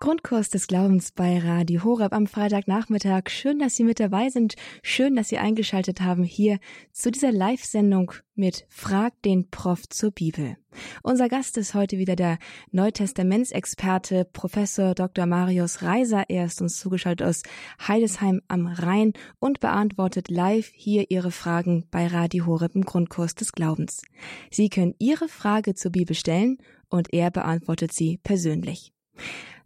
Grundkurs des Glaubens bei Radio Horeb am Freitagnachmittag. Schön, dass Sie mit dabei sind. Schön, dass Sie eingeschaltet haben hier zu dieser Live-Sendung mit Frag den Prof zur Bibel. Unser Gast ist heute wieder der Neutestamentsexperte Professor Dr. Marius Reiser. Er ist uns zugeschaltet aus Heidesheim am Rhein und beantwortet live hier Ihre Fragen bei Radio Horeb im Grundkurs des Glaubens. Sie können Ihre Frage zur Bibel stellen und er beantwortet sie persönlich.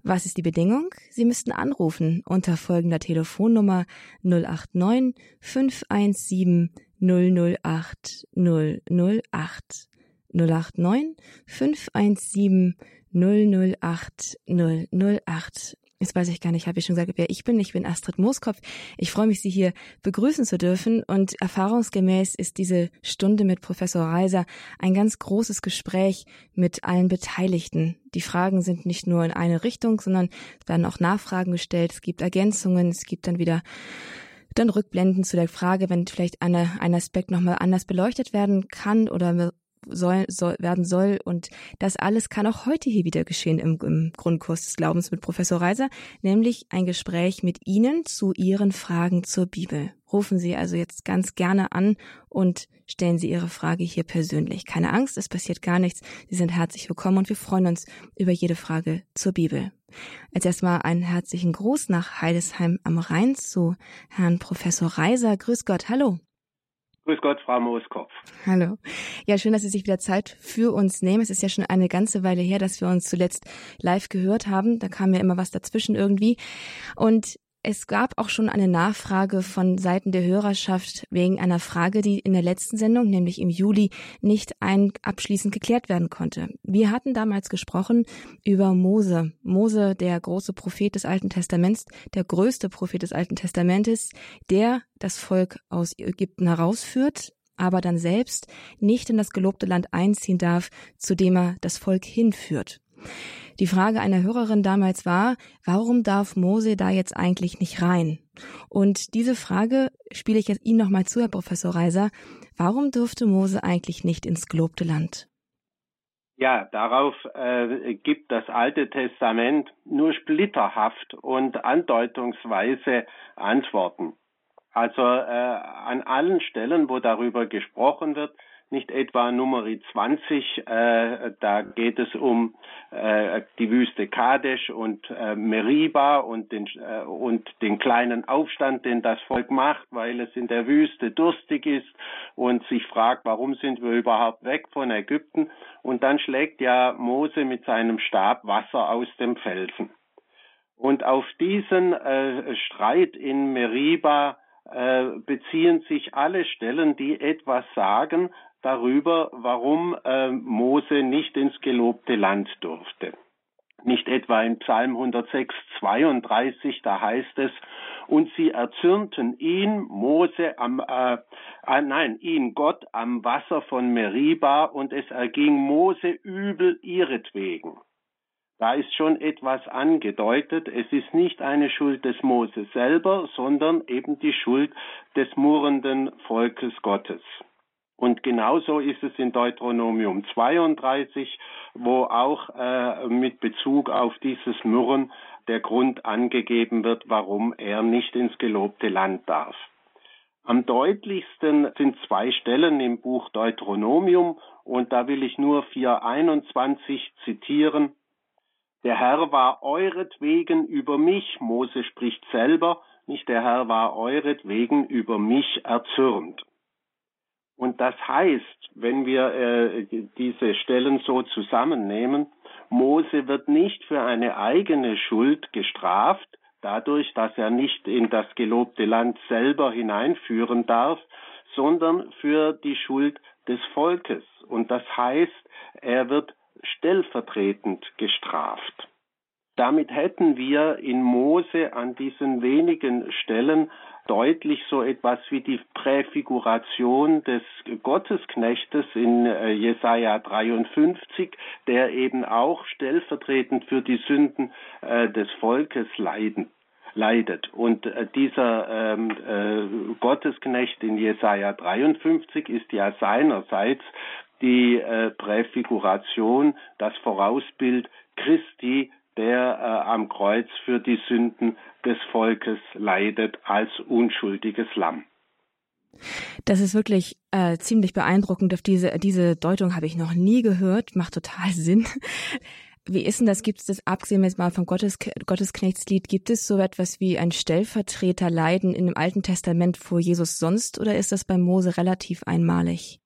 Was ist die Bedingung? Sie müssten anrufen unter folgender Telefonnummer 089 517 008 008 089 517 008 008 Jetzt weiß ich gar nicht, habe ich schon gesagt, wer ich bin. Ich bin Astrid Mooskopf. Ich freue mich, Sie hier begrüßen zu dürfen. Und erfahrungsgemäß ist diese Stunde mit Professor Reiser ein ganz großes Gespräch mit allen Beteiligten. Die Fragen sind nicht nur in eine Richtung, sondern es werden auch Nachfragen gestellt. Es gibt Ergänzungen. Es gibt dann wieder dann Rückblenden zu der Frage, wenn vielleicht eine, ein Aspekt nochmal anders beleuchtet werden kann oder soll, soll, werden soll. Und das alles kann auch heute hier wieder geschehen im, im Grundkurs des Glaubens mit Professor Reiser, nämlich ein Gespräch mit Ihnen zu Ihren Fragen zur Bibel. Rufen Sie also jetzt ganz gerne an und stellen Sie Ihre Frage hier persönlich. Keine Angst, es passiert gar nichts. Sie sind herzlich willkommen und wir freuen uns über jede Frage zur Bibel. Als erstmal einen herzlichen Gruß nach Heidesheim am Rhein zu Herrn Professor Reiser. Grüß Gott, hallo. Grüß Gott, Frau Mooskopf. Hallo. Ja, schön, dass Sie sich wieder Zeit für uns nehmen. Es ist ja schon eine ganze Weile her, dass wir uns zuletzt live gehört haben. Da kam ja immer was dazwischen irgendwie. Und es gab auch schon eine Nachfrage von Seiten der Hörerschaft wegen einer Frage, die in der letzten Sendung, nämlich im Juli, nicht ein abschließend geklärt werden konnte. Wir hatten damals gesprochen über Mose. Mose, der große Prophet des Alten Testaments, der größte Prophet des Alten Testamentes, der das Volk aus Ägypten herausführt, aber dann selbst nicht in das gelobte Land einziehen darf, zu dem er das Volk hinführt. Die Frage einer Hörerin damals war, warum darf Mose da jetzt eigentlich nicht rein? Und diese Frage spiele ich jetzt Ihnen nochmal zu, Herr Professor Reiser. Warum durfte Mose eigentlich nicht ins gelobte Land? Ja, darauf äh, gibt das Alte Testament nur splitterhaft und andeutungsweise Antworten. Also äh, an allen Stellen, wo darüber gesprochen wird, nicht etwa Nummer 20, äh, da geht es um äh, die Wüste Kadesh und äh, Meriba und den, äh, und den kleinen Aufstand, den das Volk macht, weil es in der Wüste durstig ist und sich fragt, warum sind wir überhaupt weg von Ägypten? Und dann schlägt ja Mose mit seinem Stab Wasser aus dem Felsen. Und auf diesen äh, Streit in Meriba äh, beziehen sich alle Stellen, die etwas sagen darüber, warum äh, Mose nicht ins gelobte Land durfte. Nicht etwa im Psalm 106, 32, da heißt es, und sie erzürnten ihn, Mose am, äh, äh, nein, ihn, Gott am Wasser von Meriba, und es erging Mose übel ihretwegen. Da ist schon etwas angedeutet. Es ist nicht eine Schuld des Mose selber, sondern eben die Schuld des murrenden Volkes Gottes. Und genauso ist es in Deuteronomium 32, wo auch äh, mit Bezug auf dieses Murren der Grund angegeben wird, warum er nicht ins gelobte Land darf. Am deutlichsten sind zwei Stellen im Buch Deuteronomium und da will ich nur 4.21 zitieren. Der Herr war euretwegen über mich, Mose spricht selber, nicht der Herr war euretwegen über mich erzürnt. Und das heißt, wenn wir äh, diese Stellen so zusammennehmen, Mose wird nicht für eine eigene Schuld gestraft, dadurch, dass er nicht in das gelobte Land selber hineinführen darf, sondern für die Schuld des Volkes. Und das heißt, er wird stellvertretend gestraft. Damit hätten wir in Mose an diesen wenigen Stellen deutlich so etwas wie die Präfiguration des Gottesknechtes in äh, Jesaja 53, der eben auch stellvertretend für die Sünden äh, des Volkes leiden leidet. Und äh, dieser ähm, äh, Gottesknecht in Jesaja 53 ist ja seinerseits die äh, Präfiguration, das Vorausbild Christi der äh, am Kreuz für die Sünden des Volkes leidet als unschuldiges Lamm. Das ist wirklich äh, ziemlich beeindruckend. Auf diese, diese Deutung habe ich noch nie gehört. Macht total Sinn. Wie ist denn das? Gibt es das, abgesehen jetzt mal vom Gottes, Gottesknechtslied, gibt es so etwas wie ein Stellvertreterleiden in dem Alten Testament vor Jesus sonst oder ist das bei Mose relativ einmalig?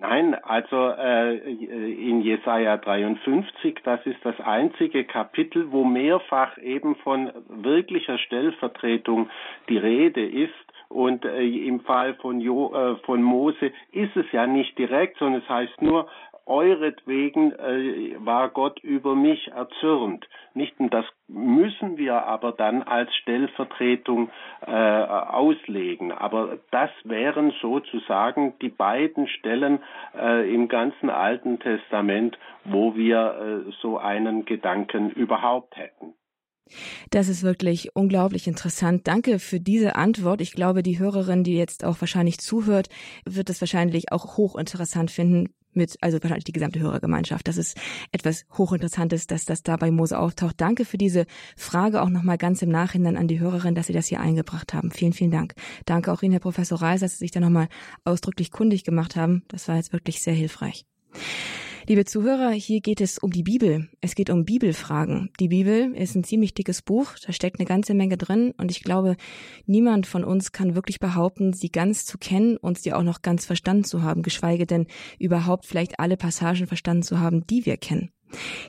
Nein, also äh, in Jesaja 53, das ist das einzige Kapitel, wo mehrfach eben von wirklicher Stellvertretung die Rede ist. Und äh, im Fall von, jo, äh, von Mose ist es ja nicht direkt, sondern es heißt nur, euretwegen äh, war Gott über mich erzürnt. Nicht und das müssen wir aber dann als Stellvertretung äh, auslegen. Aber das wären sozusagen die beiden Stellen äh, im ganzen Alten Testament, wo wir äh, so einen Gedanken überhaupt hätten. Das ist wirklich unglaublich interessant. Danke für diese Antwort. Ich glaube, die Hörerin, die jetzt auch wahrscheinlich zuhört, wird es wahrscheinlich auch hochinteressant finden, mit, also wahrscheinlich die gesamte Hörergemeinschaft. Das ist etwas Hochinteressantes, dass das da bei Mose auftaucht. Danke für diese Frage auch nochmal ganz im Nachhinein an die Hörerin, dass Sie das hier eingebracht haben. Vielen, vielen Dank. Danke auch Ihnen, Herr Professor Reis, dass Sie sich da nochmal ausdrücklich kundig gemacht haben. Das war jetzt wirklich sehr hilfreich. Liebe Zuhörer, hier geht es um die Bibel. Es geht um Bibelfragen. Die Bibel ist ein ziemlich dickes Buch, da steckt eine ganze Menge drin und ich glaube, niemand von uns kann wirklich behaupten, sie ganz zu kennen und sie auch noch ganz verstanden zu haben, geschweige denn überhaupt vielleicht alle Passagen verstanden zu haben, die wir kennen.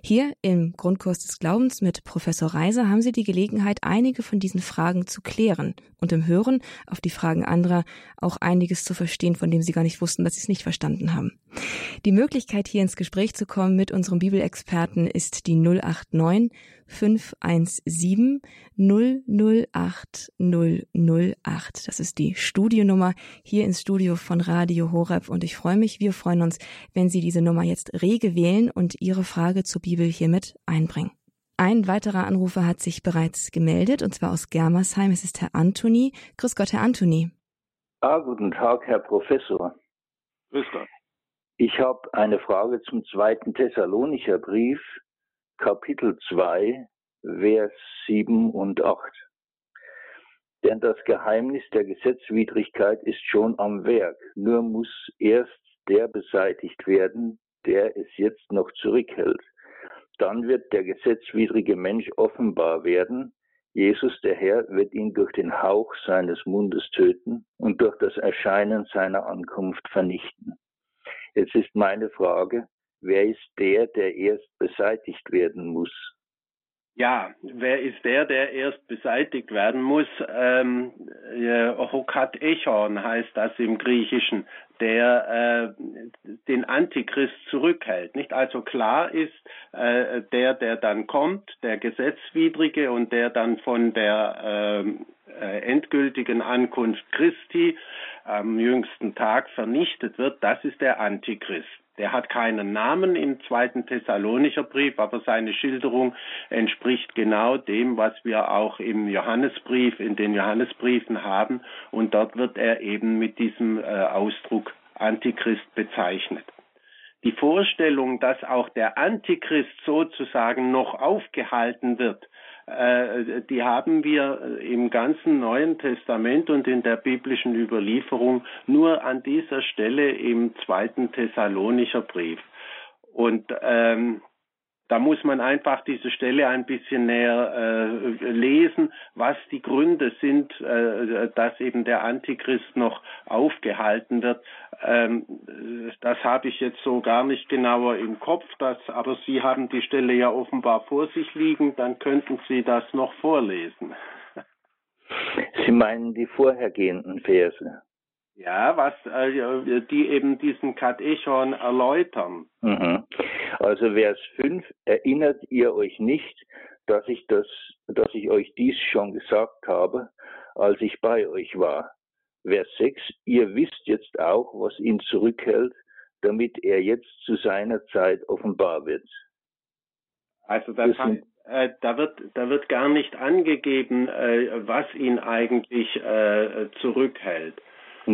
Hier im Grundkurs des Glaubens mit Professor Reiser haben Sie die Gelegenheit, einige von diesen Fragen zu klären und im Hören auf die Fragen anderer auch einiges zu verstehen, von dem Sie gar nicht wussten, dass Sie es nicht verstanden haben. Die Möglichkeit, hier ins Gespräch zu kommen mit unserem Bibelexperten ist die 089 517 008 008. Das ist die Studionummer hier ins Studio von Radio Horeb und ich freue mich, wir freuen uns, wenn Sie diese Nummer jetzt rege wählen und Ihre Frage zur Bibel hiermit einbringen. Ein weiterer Anrufer hat sich bereits gemeldet, und zwar aus Germersheim. Es ist Herr Anthony. Grüß Gott, Herr Anthony. Ah, guten Tag, Herr Professor. Grüß Gott. Ich habe eine Frage zum zweiten Thessalonicher Brief, Kapitel 2, Vers 7 und 8. Denn das Geheimnis der Gesetzwidrigkeit ist schon am Werk, nur muss erst der beseitigt werden, der es jetzt noch zurückhält. Dann wird der gesetzwidrige Mensch offenbar werden. Jesus, der Herr, wird ihn durch den Hauch seines Mundes töten und durch das Erscheinen seiner Ankunft vernichten. Jetzt ist meine Frage, wer ist der, der erst beseitigt werden muss? Ja, wer ist der, der erst beseitigt werden muss? Ähm, äh, Hokat Echon heißt das im Griechischen, der äh, den Antichrist zurückhält. Nicht also klar ist, äh, der, der dann kommt, der Gesetzwidrige und der dann von der äh, äh endgültigen Ankunft Christi am jüngsten Tag vernichtet wird, das ist der Antichrist. Der hat keinen Namen im zweiten Thessalonicher Brief, aber seine Schilderung entspricht genau dem, was wir auch im Johannesbrief, in den Johannesbriefen haben. Und dort wird er eben mit diesem äh, Ausdruck Antichrist bezeichnet. Die Vorstellung, dass auch der Antichrist sozusagen noch aufgehalten wird, die haben wir im ganzen Neuen Testament und in der biblischen Überlieferung nur an dieser Stelle im zweiten Thessalonicher Brief. Und ähm, da muss man einfach diese Stelle ein bisschen näher äh, lesen, was die Gründe sind, äh, dass eben der Antichrist noch aufgehalten wird. Ähm, das habe ich jetzt so gar nicht genauer im Kopf, das, aber Sie haben die Stelle ja offenbar vor sich liegen, dann könnten Sie das noch vorlesen. Sie meinen die vorhergehenden Verse? Ja, was äh, die eben diesen Katechon erläutern. Mhm. Also Vers 5, erinnert ihr euch nicht, dass ich das, dass ich euch dies schon gesagt habe, als ich bei euch war. Vers 6, ihr wisst jetzt auch, was ihn zurückhält, damit er jetzt zu seiner Zeit offenbar wird. Also das, das heißt, äh, da wird da wird gar nicht angegeben, äh, was ihn eigentlich äh, zurückhält.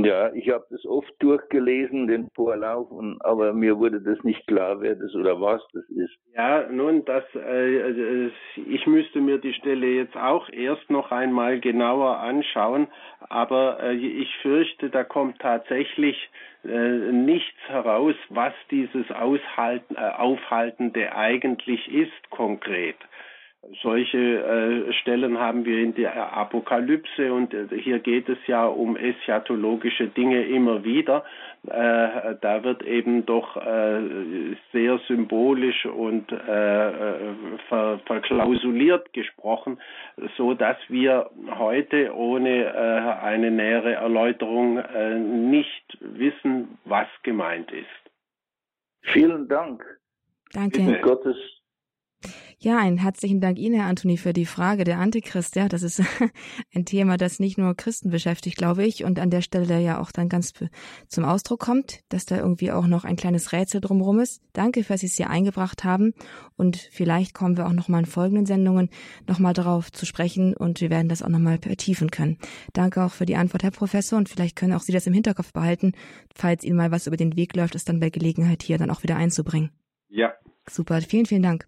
Ja, ich habe das oft durchgelesen, den Vorlauf, und, aber mir wurde das nicht klar, wer das oder was das ist. Ja, nun, das, äh, ich müsste mir die Stelle jetzt auch erst noch einmal genauer anschauen, aber äh, ich fürchte, da kommt tatsächlich äh, nichts heraus, was dieses Aushalten, äh, Aufhaltende eigentlich ist konkret. Solche äh, Stellen haben wir in der Apokalypse und äh, hier geht es ja um eschatologische Dinge immer wieder. Äh, da wird eben doch äh, sehr symbolisch und äh, ver verklausuliert gesprochen, so dass wir heute ohne äh, eine nähere Erläuterung nicht wissen, was gemeint ist. Vielen Dank. Danke. Gottes ja, einen herzlichen Dank Ihnen, Herr Anthony, für die Frage der Antichrist. Ja, das ist ein Thema, das nicht nur Christen beschäftigt, glaube ich, und an der Stelle ja auch dann ganz zum Ausdruck kommt, dass da irgendwie auch noch ein kleines Rätsel drumherum ist. Danke, dass Sie es hier eingebracht haben und vielleicht kommen wir auch noch mal in folgenden Sendungen noch mal darauf zu sprechen und wir werden das auch noch mal vertiefen können. Danke auch für die Antwort, Herr Professor, und vielleicht können auch Sie das im Hinterkopf behalten, falls Ihnen mal was über den Weg läuft, es dann bei Gelegenheit hier dann auch wieder einzubringen. Ja. Super, vielen, vielen Dank.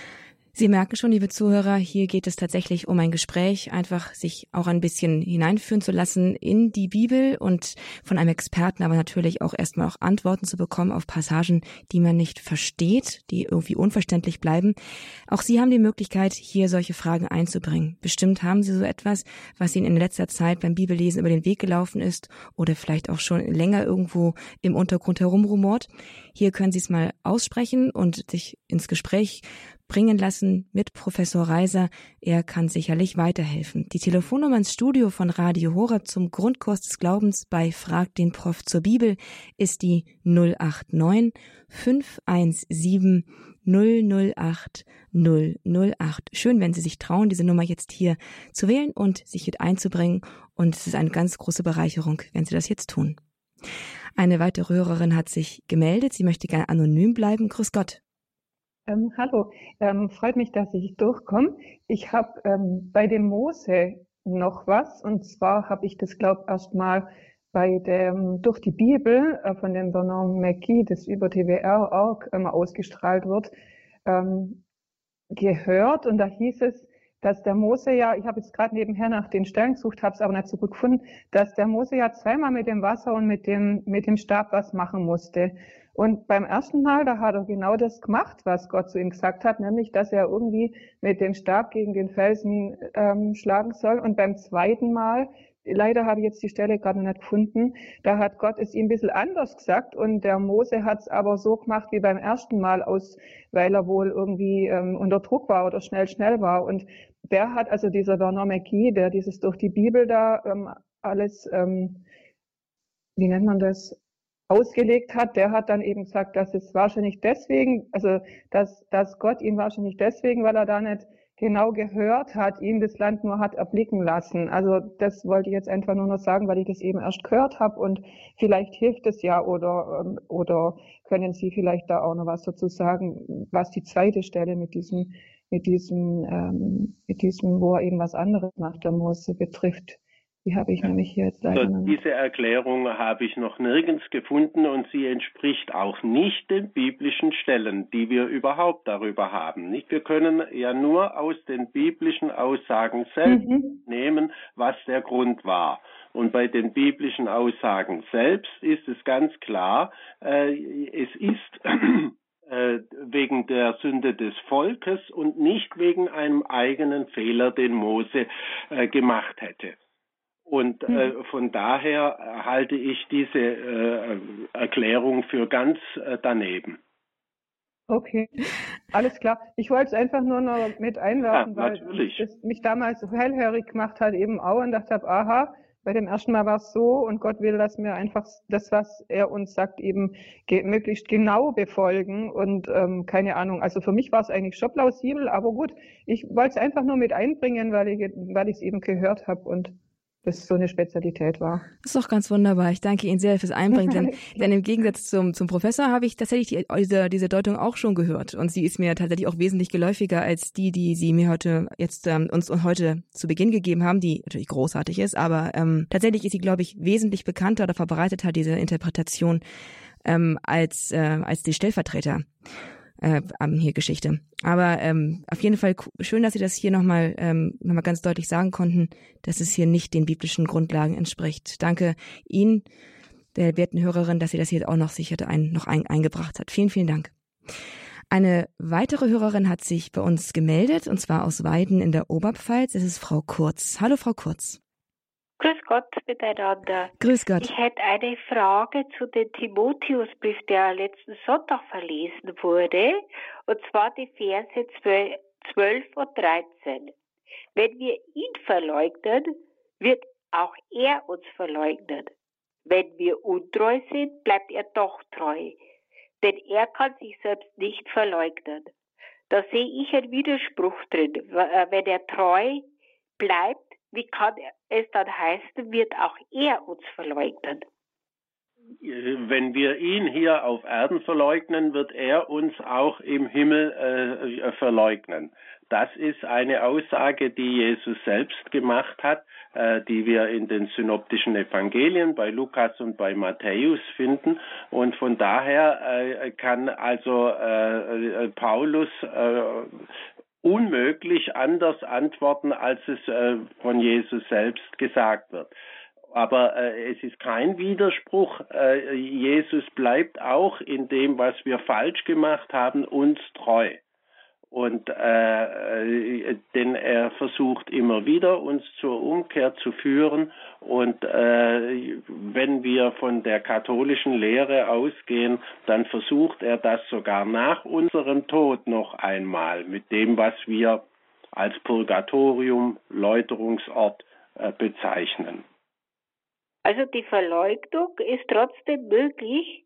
Sie merken schon, liebe Zuhörer, hier geht es tatsächlich um ein Gespräch, einfach sich auch ein bisschen hineinführen zu lassen in die Bibel und von einem Experten aber natürlich auch erstmal auch Antworten zu bekommen auf Passagen, die man nicht versteht, die irgendwie unverständlich bleiben. Auch Sie haben die Möglichkeit, hier solche Fragen einzubringen. Bestimmt haben Sie so etwas, was Ihnen in letzter Zeit beim Bibellesen über den Weg gelaufen ist oder vielleicht auch schon länger irgendwo im Untergrund herumrumort. Hier können Sie es mal aussprechen und sich ins Gespräch bringen lassen mit Professor Reiser. Er kann sicherlich weiterhelfen. Die Telefonnummer ins Studio von Radio Horeb zum Grundkurs des Glaubens bei Frag den Prof zur Bibel ist die 089 517 008 008. Schön, wenn Sie sich trauen, diese Nummer jetzt hier zu wählen und sich mit einzubringen. Und es ist eine ganz große Bereicherung, wenn Sie das jetzt tun. Eine weitere Hörerin hat sich gemeldet. Sie möchte gerne anonym bleiben. Grüß Gott. Ähm, hallo, ähm, freut mich, dass ich durchkomme. Ich habe ähm, bei dem Mose noch was und zwar habe ich das, glaube erst mal bei dem durch die Bibel äh, von dem Bernard McKee, das über TWR auch ähm, ausgestrahlt wird, ähm, gehört und da hieß es, dass der Mose ja, ich habe jetzt gerade nebenher nach den Stellen gesucht, habe es aber nicht so gut gefunden, dass der Mose ja zweimal mit dem Wasser und mit dem mit dem Stab was machen musste. Und beim ersten Mal, da hat er genau das gemacht, was Gott zu ihm gesagt hat, nämlich, dass er irgendwie mit dem Stab gegen den Felsen ähm, schlagen soll. Und beim zweiten Mal, leider habe ich jetzt die Stelle gerade nicht gefunden, da hat Gott es ihm ein bisschen anders gesagt und der Mose hat es aber so gemacht wie beim ersten Mal aus, weil er wohl irgendwie ähm, unter Druck war oder schnell, schnell war. Und der hat also dieser Werner McGee, der dieses durch die Bibel da ähm, alles, ähm, wie nennt man das, ausgelegt hat, der hat dann eben gesagt, dass es wahrscheinlich deswegen, also dass, dass Gott ihn wahrscheinlich deswegen, weil er da nicht genau gehört hat, ihm das Land nur hat erblicken lassen. Also das wollte ich jetzt einfach nur noch sagen, weil ich das eben erst gehört habe und vielleicht hilft es ja oder ähm, oder können Sie vielleicht da auch noch was dazu sagen, was die zweite Stelle mit diesem mit diesem ähm, mit diesem, wo er eben was anderes macht, der Mose betrifft. Die habe ich ja. nämlich jetzt leider also Diese Erklärung habe ich noch nirgends gefunden und sie entspricht auch nicht den biblischen Stellen, die wir überhaupt darüber haben. Nicht? Wir können ja nur aus den biblischen Aussagen selbst mhm. nehmen, was der Grund war. Und bei den biblischen Aussagen selbst ist es ganz klar, äh, es ist äh, wegen der Sünde des Volkes und nicht wegen einem eigenen Fehler, den Mose äh, gemacht hätte. Und äh, hm. von daher halte ich diese äh, Erklärung für ganz äh, daneben. Okay, alles klar. Ich wollte es einfach nur noch mit einwerfen, ja, weil es mich damals hellhörig gemacht hat, eben auch und dachte, aha, bei dem ersten Mal war es so und Gott will, dass wir einfach das, was er uns sagt, eben ge möglichst genau befolgen und ähm, keine Ahnung. Also für mich war es eigentlich schon plausibel, aber gut, ich wollte es einfach nur mit einbringen, weil ich weil ich es eben gehört habe und das so eine Spezialität war. Das ist doch ganz wunderbar. Ich danke Ihnen sehr fürs Einbringen, denn, denn im Gegensatz zum, zum Professor habe ich tatsächlich die, diese, diese Deutung auch schon gehört und sie ist mir tatsächlich auch wesentlich geläufiger als die, die Sie mir heute jetzt ähm, uns und heute zu Beginn gegeben haben, die natürlich großartig ist, aber ähm, tatsächlich ist sie, glaube ich, wesentlich bekannter oder verbreiteter diese Interpretation ähm, als äh, als die Stellvertreter äh, hier Geschichte. Aber ähm, auf jeden Fall schön, dass Sie das hier nochmal ähm, noch ganz deutlich sagen konnten, dass es hier nicht den biblischen Grundlagen entspricht. Danke Ihnen, der werten Hörerin, dass Sie das hier auch noch sicher ein, noch ein, eingebracht hat. Vielen, vielen Dank. Eine weitere Hörerin hat sich bei uns gemeldet, und zwar aus Weiden in der Oberpfalz. Es ist Frau Kurz. Hallo, Frau Kurz. Grüß Gott miteinander. Grüß Gott. Ich hätte eine Frage zu dem Timotheusbrief, der letzten Sonntag verlesen wurde, und zwar die Verse 12 und 13. Wenn wir ihn verleugnen, wird auch er uns verleugnen. Wenn wir untreu sind, bleibt er doch treu denn er kann sich selbst nicht verleugnen. Da sehe ich einen Widerspruch drin. Äh, wenn er treu bleibt, wie kann es dann heißen, wird auch er uns verleugnen? Wenn wir ihn hier auf Erden verleugnen, wird er uns auch im Himmel äh, verleugnen. Das ist eine Aussage, die Jesus selbst gemacht hat, äh, die wir in den synoptischen Evangelien bei Lukas und bei Matthäus finden. Und von daher äh, kann also äh, Paulus äh, unmöglich anders antworten, als es äh, von Jesus selbst gesagt wird. Aber äh, es ist kein Widerspruch. Äh, Jesus bleibt auch in dem, was wir falsch gemacht haben, uns treu und äh, denn er versucht immer wieder uns zur Umkehr zu führen und äh, wenn wir von der katholischen Lehre ausgehen, dann versucht er das sogar nach unserem Tod noch einmal mit dem, was wir als Purgatorium, Läuterungsort äh, bezeichnen. Also die Verleugnung ist trotzdem möglich?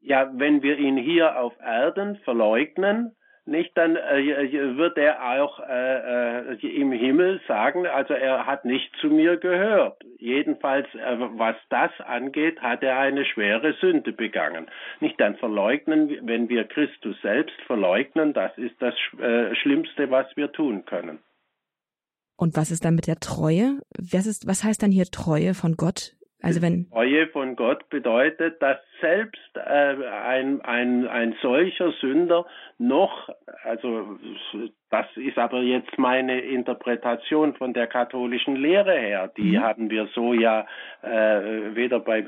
Ja, wenn wir ihn hier auf Erden verleugnen, nicht, dann äh, wird er auch äh, äh, im Himmel sagen, also er hat nicht zu mir gehört. Jedenfalls, äh, was das angeht, hat er eine schwere Sünde begangen. Nicht dann verleugnen, wenn wir Christus selbst verleugnen, das ist das äh, Schlimmste, was wir tun können. Und was ist dann mit der Treue? Was, ist, was heißt dann hier Treue von Gott? Also wenn Treue von Gott bedeutet, dass selbst äh, ein, ein, ein solcher Sünder noch, also das ist aber jetzt meine Interpretation von der katholischen Lehre her, die mhm. haben wir so ja äh, weder bei,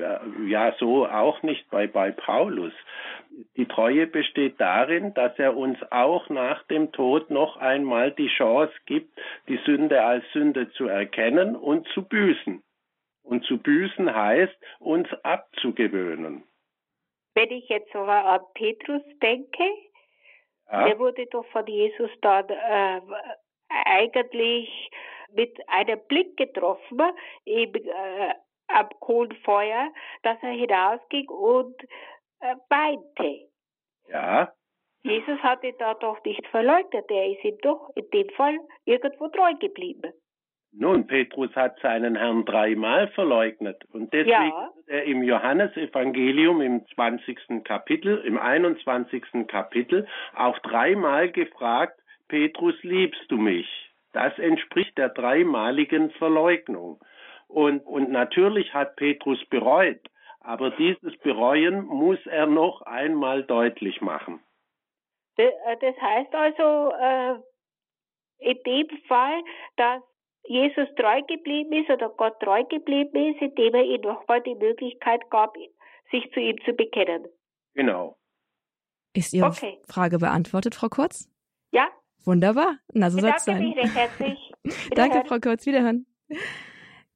ja so auch nicht bei, bei Paulus. Die Treue besteht darin, dass er uns auch nach dem Tod noch einmal die Chance gibt, die Sünde als Sünde zu erkennen und zu büßen. Und zu büßen heißt, uns abzugewöhnen. Wenn ich jetzt so an Petrus denke, ja. der wurde doch von Jesus dann äh, eigentlich mit einem Blick getroffen, eben äh, am Kohlenfeuer, dass er hinausging und äh, weinte. Ja. Jesus hatte da doch nicht verleugnet, er ist ihm doch in dem Fall irgendwo treu geblieben. Nun, Petrus hat seinen Herrn dreimal verleugnet und deswegen ja. wird er im Johannesevangelium im 20. Kapitel, im 21. Kapitel auch dreimal gefragt, Petrus, liebst du mich? Das entspricht der dreimaligen Verleugnung. Und, und natürlich hat Petrus bereut, aber dieses Bereuen muss er noch einmal deutlich machen. Das äh, heißt also, äh, in dem Fall, dass Jesus treu geblieben ist oder Gott treu geblieben ist, indem er ihm nochmal die Möglichkeit gab, sich zu ihm zu bekennen. Genau. Ist Ihre okay. Frage beantwortet, Frau Kurz? Ja. Wunderbar. Na, so soll es sein. Mich recht herzlich. Danke, Frau Kurz. Wiederhören.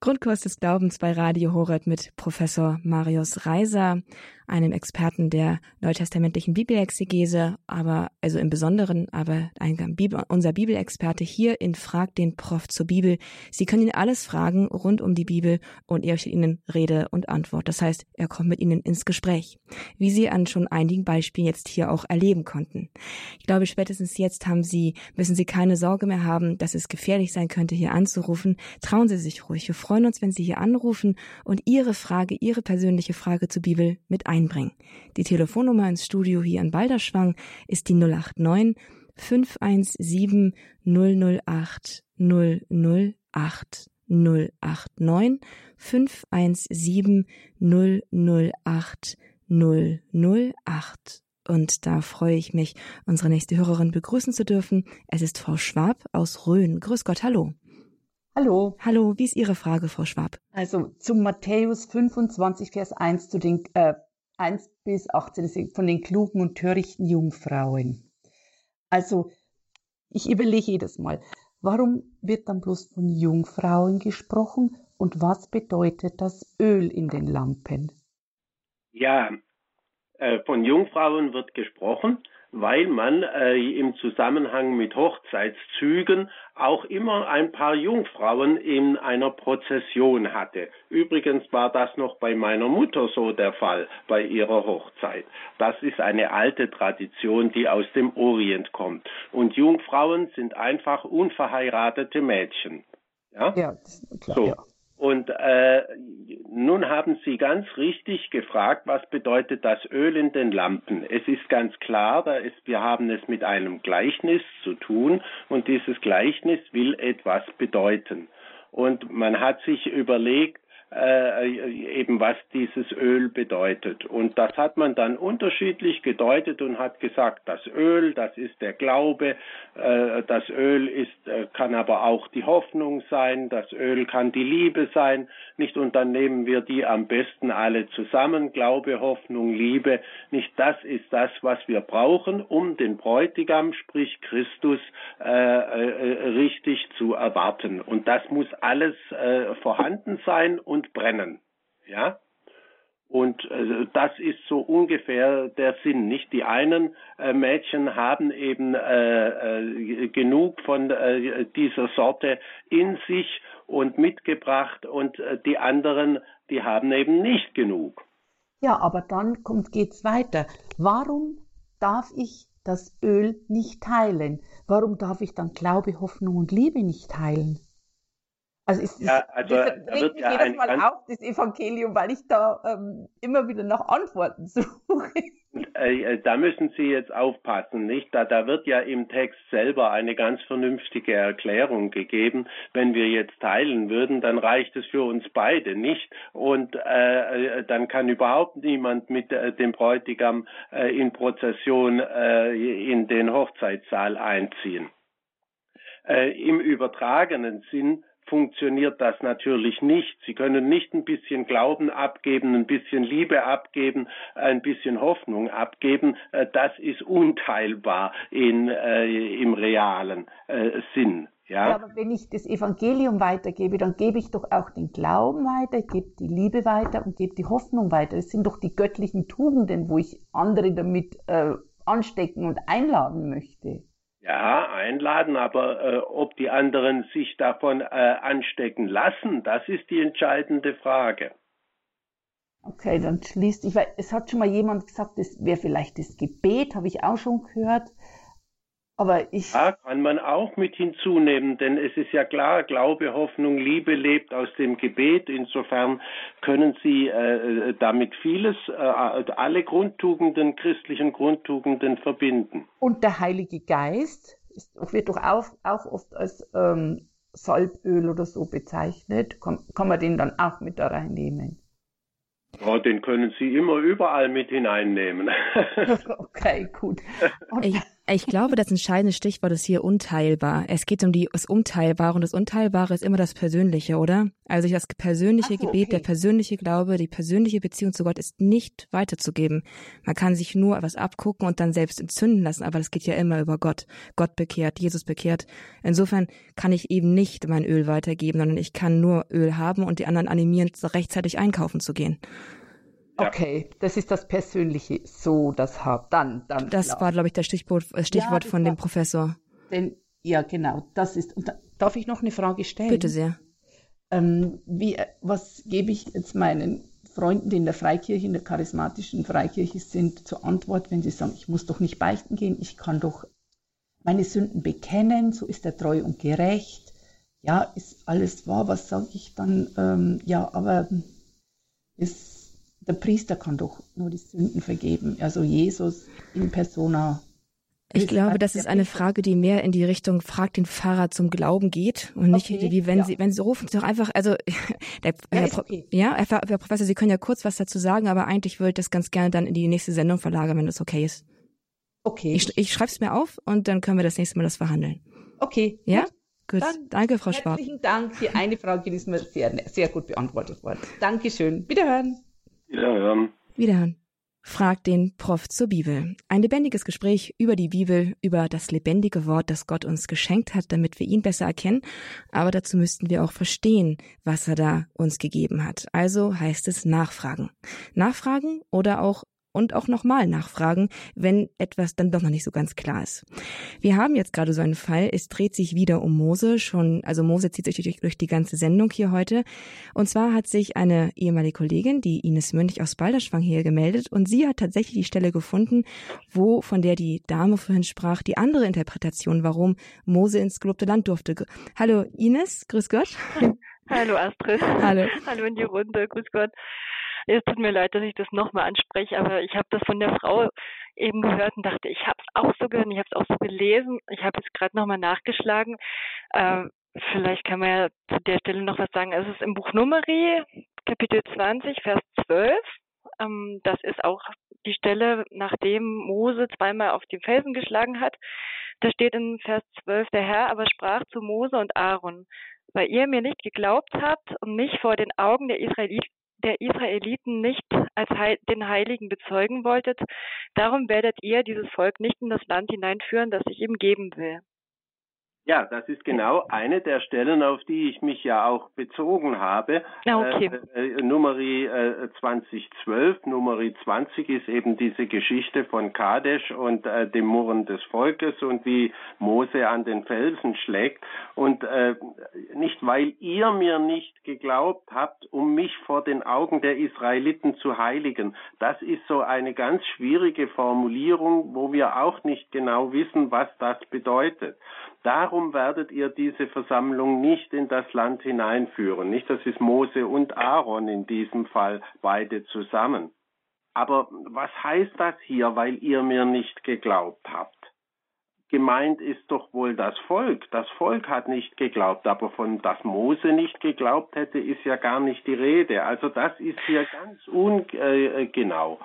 Grundkurs des Glaubens bei Radio Horeb mit Professor Marius Reiser einem Experten der neutestamentlichen Bibelexegese, aber also im Besonderen, aber ein unser Bibelexperte hier in Frag den Prof zur Bibel. Sie können ihn alles fragen rund um die Bibel und er steht Ihnen Rede und Antwort. Das heißt, er kommt mit Ihnen ins Gespräch, wie Sie an schon einigen Beispielen jetzt hier auch erleben konnten. Ich glaube, spätestens jetzt haben Sie, müssen Sie keine Sorge mehr haben, dass es gefährlich sein könnte, hier anzurufen. Trauen Sie sich ruhig. Wir freuen uns, wenn Sie hier anrufen und Ihre Frage, Ihre persönliche Frage zur Bibel mit ein einbringen. Die Telefonnummer ins Studio hier in Balderschwang ist die 089 517 008 008 089 517 008 008 und da freue ich mich, unsere nächste Hörerin begrüßen zu dürfen. Es ist Frau Schwab aus Rhön. Grüß Gott, hallo. Hallo. Hallo, wie ist Ihre Frage, Frau Schwab? Also zum Matthäus 25, Vers 1 zu den äh, 1 bis 18 von den klugen und törichten Jungfrauen. Also ich überlege jedes Mal, warum wird dann bloß von Jungfrauen gesprochen und was bedeutet das Öl in den Lampen? Ja, äh, von Jungfrauen wird gesprochen, weil man äh, im Zusammenhang mit Hochzeitszügen auch immer ein paar Jungfrauen in einer Prozession hatte. Übrigens war das noch bei meiner Mutter so der Fall bei ihrer Hochzeit. Das ist eine alte Tradition, die aus dem Orient kommt. Und Jungfrauen sind einfach unverheiratete Mädchen. Ja, ja klar. So. Ja. Und äh, nun haben Sie ganz richtig gefragt, was bedeutet das Öl in den Lampen? Es ist ganz klar, da ist, wir haben es mit einem Gleichnis zu tun und dieses Gleichnis will etwas bedeuten. Und man hat sich überlegt, äh, eben was dieses Öl bedeutet. Und das hat man dann unterschiedlich gedeutet und hat gesagt, das Öl, das ist der Glaube, äh, das Öl ist, äh, kann aber auch die Hoffnung sein, das Öl kann die Liebe sein, nicht? Und dann nehmen wir die am besten alle zusammen, Glaube, Hoffnung, Liebe, nicht? Das ist das, was wir brauchen, um den Bräutigam, sprich Christus, äh, äh, richtig zu erwarten. Und das muss alles äh, vorhanden sein und und brennen. Ja? Und äh, das ist so ungefähr der Sinn, nicht? Die einen äh, Mädchen haben eben äh, äh, genug von äh, dieser Sorte in sich und mitgebracht und äh, die anderen, die haben eben nicht genug. Ja, aber dann kommt geht's weiter. Warum darf ich das Öl nicht teilen? Warum darf ich dann Glaube, Hoffnung und Liebe nicht teilen? Also, es, ja, also das regt mich ja jedes Mal auf, das Evangelium, weil ich da ähm, immer wieder nach Antworten suche. Äh, äh, da müssen Sie jetzt aufpassen, nicht? Da, da wird ja im Text selber eine ganz vernünftige Erklärung gegeben. Wenn wir jetzt teilen würden, dann reicht es für uns beide nicht. Und äh, äh dann kann überhaupt niemand mit äh, dem Bräutigam äh, in Prozession in den Hochzeitssaal einziehen. Im übertragenen Sinn funktioniert das natürlich nicht. Sie können nicht ein bisschen Glauben abgeben, ein bisschen Liebe abgeben, ein bisschen Hoffnung abgeben. Äh, das ist unteilbar in, äh, im realen äh, Sinn. Ja? ja, aber wenn ich das Evangelium weitergebe, dann gebe ich doch auch den Glauben weiter, gebe die Liebe weiter und gebe die Hoffnung weiter. Das sind doch die göttlichen Tugenden, wo ich andere damit äh, anstecken und einladen möchte. Ja, einladen, aber äh, ob die anderen sich davon äh, anstecken lassen, das ist die entscheidende Frage. Okay, dann schließt ich, weil es hat schon mal jemand gesagt, das wäre vielleicht das Gebet, habe ich auch schon gehört. Aber ich. Ja, kann man auch mit hinzunehmen, denn es ist ja klar, Glaube, Hoffnung, Liebe lebt aus dem Gebet. Insofern können Sie äh, damit vieles, äh, alle Grundtugenden, christlichen Grundtugenden verbinden. Und der Heilige Geist ist, wird doch auch, auch oft als ähm, Salböl oder so bezeichnet. Kann, kann man den dann auch mit da reinnehmen? Ja, den können Sie immer überall mit hineinnehmen. okay, gut. Ich, ich, glaube, das entscheidende Stichwort ist hier unteilbar. Es geht um die, das Unteilbare und das Unteilbare ist immer das Persönliche, oder? Also das persönliche so, Gebet, okay. der persönliche Glaube, die persönliche Beziehung zu Gott ist nicht weiterzugeben. Man kann sich nur etwas abgucken und dann selbst entzünden lassen, aber das geht ja immer über Gott. Gott bekehrt, Jesus bekehrt. Insofern kann ich eben nicht mein Öl weitergeben, sondern ich kann nur Öl haben und die anderen animieren, rechtzeitig einkaufen zu gehen. Okay, das ist das Persönliche, so das Haupt. Dann, dann. Das klar. war, glaube ich, das Stichwort, äh, Stichwort ja, von dem Professor. Denn, ja, genau, das ist. Und da, darf ich noch eine Frage stellen? Bitte sehr. Ähm, wie, äh, was gebe ich jetzt meinen Freunden, die in der Freikirche, in der charismatischen Freikirche sind, zur Antwort, wenn sie sagen, ich muss doch nicht beichten gehen, ich kann doch meine Sünden bekennen, so ist er treu und gerecht. Ja, ist alles wahr, was sage ich dann? Ähm, ja, aber ist der Priester kann doch nur die Sünden vergeben. Also Jesus in persona. Ich glaube, das ist eine Frage, die mehr in die Richtung fragt den Pfarrer zum Glauben geht und nicht okay, wie wenn ja. Sie wenn Sie rufen doch einfach also der, ja, Herr, okay. ja Herr, Professor, Sie können ja kurz was dazu sagen, aber eigentlich würde ich das ganz gerne dann in die nächste Sendung verlagern, wenn das okay ist. Okay. Ich, ich schreibe es mir auf und dann können wir das nächste Mal das verhandeln. Okay. Ja? Gut. Gut. Dann Danke, Frau Schwab. Herzlichen Dank. Die eine Frage die ist mir sehr, sehr gut beantwortet worden. Dankeschön. Wiederhören. Wiederhören. Wiederhören. Fragt den Prof zur Bibel. Ein lebendiges Gespräch über die Bibel, über das lebendige Wort, das Gott uns geschenkt hat, damit wir ihn besser erkennen. Aber dazu müssten wir auch verstehen, was er da uns gegeben hat. Also heißt es nachfragen. Nachfragen oder auch und auch nochmal nachfragen, wenn etwas dann doch noch nicht so ganz klar ist. Wir haben jetzt gerade so einen Fall, es dreht sich wieder um Mose, schon, also Mose zieht sich durch, durch die ganze Sendung hier heute. Und zwar hat sich eine ehemalige Kollegin, die Ines Münch aus Balderschwang hier gemeldet und sie hat tatsächlich die Stelle gefunden, wo, von der die Dame vorhin sprach, die andere Interpretation, warum Mose ins gelobte Land durfte. Hallo Ines, grüß Gott. Hallo Astrid. Hallo. Hallo in die Runde, grüß Gott. Es tut mir leid, dass ich das nochmal anspreche, aber ich habe das von der Frau eben gehört und dachte, ich habe es auch so gehört, ich habe es auch so gelesen. Ich habe jetzt gerade nochmal nachgeschlagen. Äh, vielleicht kann man ja zu der Stelle noch was sagen. Es ist im Buch Numeri, Kapitel 20, Vers 12. Ähm, das ist auch die Stelle, nachdem Mose zweimal auf den Felsen geschlagen hat. Da steht in Vers 12, der Herr aber sprach zu Mose und Aaron, weil ihr mir nicht geglaubt habt und mich vor den Augen der Israeliten der Israeliten nicht als Heil den Heiligen bezeugen wolltet, darum werdet ihr dieses Volk nicht in das Land hineinführen, das ich ihm geben will. Ja, das ist genau eine der Stellen, auf die ich mich ja auch bezogen habe. Ah, okay. Äh, äh, Numeri äh, 2012, Numeri 20 ist eben diese Geschichte von Kadesh und äh, dem Murren des Volkes und wie Mose an den Felsen schlägt. Und äh, nicht, weil ihr mir nicht geglaubt habt, um mich vor den Augen der Israeliten zu heiligen. Das ist so eine ganz schwierige Formulierung, wo wir auch nicht genau wissen, was das bedeutet. Darum werdet ihr diese Versammlung nicht in das Land hineinführen. Nicht, das ist Mose und Aaron in diesem Fall beide zusammen. Aber was heißt das hier, weil ihr mir nicht geglaubt habt? Gemeint ist doch wohl das Volk. Das Volk hat nicht geglaubt, aber von das Mose nicht geglaubt hätte, ist ja gar nicht die Rede. Also das ist hier ganz ungenau.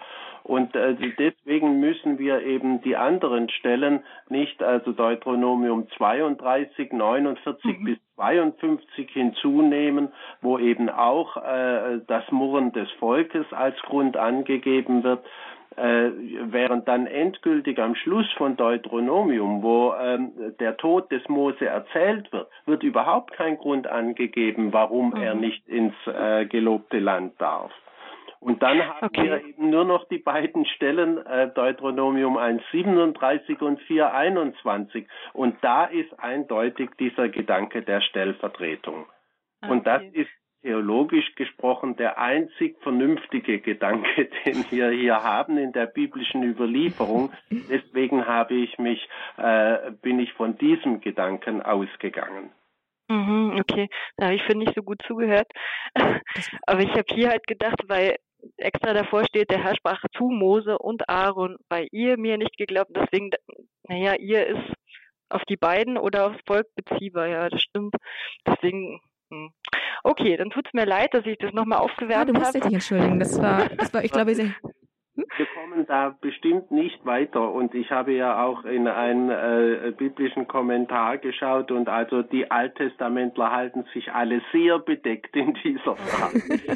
Und äh, deswegen müssen wir eben die anderen Stellen nicht, also Deuteronomium 32, 49 mhm. bis 52 hinzunehmen, wo eben auch äh, das Murren des Volkes als Grund angegeben wird, äh, während dann endgültig am Schluss von Deuteronomium, wo ähm, der Tod des Mose erzählt wird, wird überhaupt kein Grund angegeben, warum mhm. er nicht ins äh, gelobte Land darf. Und dann haben okay. wir eben nur noch die beiden Stellen äh, Deuteronomium 1,37 und 4,21. Und da ist eindeutig dieser Gedanke der Stellvertretung. Okay. Und das ist theologisch gesprochen der einzig vernünftige Gedanke, den wir hier haben in der biblischen Überlieferung. Deswegen habe ich mich, äh, bin ich von diesem Gedanken ausgegangen. Mhm, okay, da habe ich finde nicht so gut zugehört. Aber ich habe hier halt gedacht, weil extra davor steht, der Herr sprach zu Mose und Aaron, weil ihr mir nicht geglaubt, deswegen, naja, ihr ist auf die beiden oder aufs Volk beziehbar, ja, das stimmt. Deswegen, hm. okay, dann tut es mir leid, dass ich das nochmal aufgewärmt habe. Ja, du musst dich entschuldigen, das war, das war, ich glaube, wir kommen da bestimmt nicht weiter und ich habe ja auch in einen äh, biblischen Kommentar geschaut und also die Alttestamentler halten sich alle sehr bedeckt in dieser Frage.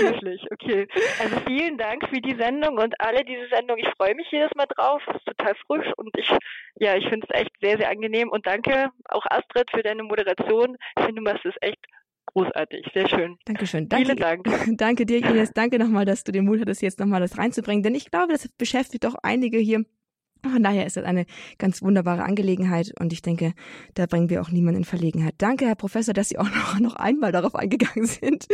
Wirklich, okay. Also vielen Dank für die Sendung und alle diese Sendung. Ich freue mich jedes Mal drauf. Es ist total frisch und ich, ja, ich finde es echt sehr, sehr angenehm und danke auch Astrid für deine Moderation. Ich finde, du machst es echt großartig, sehr schön. Dankeschön. Danke, Vielen Dank. Danke dir, Ines. Danke nochmal, dass du den Mut hattest, jetzt nochmal das reinzubringen, denn ich glaube, das beschäftigt doch einige hier. Von daher ist das eine ganz wunderbare Angelegenheit und ich denke, da bringen wir auch niemanden in Verlegenheit. Danke, Herr Professor, dass Sie auch noch, noch einmal darauf eingegangen sind.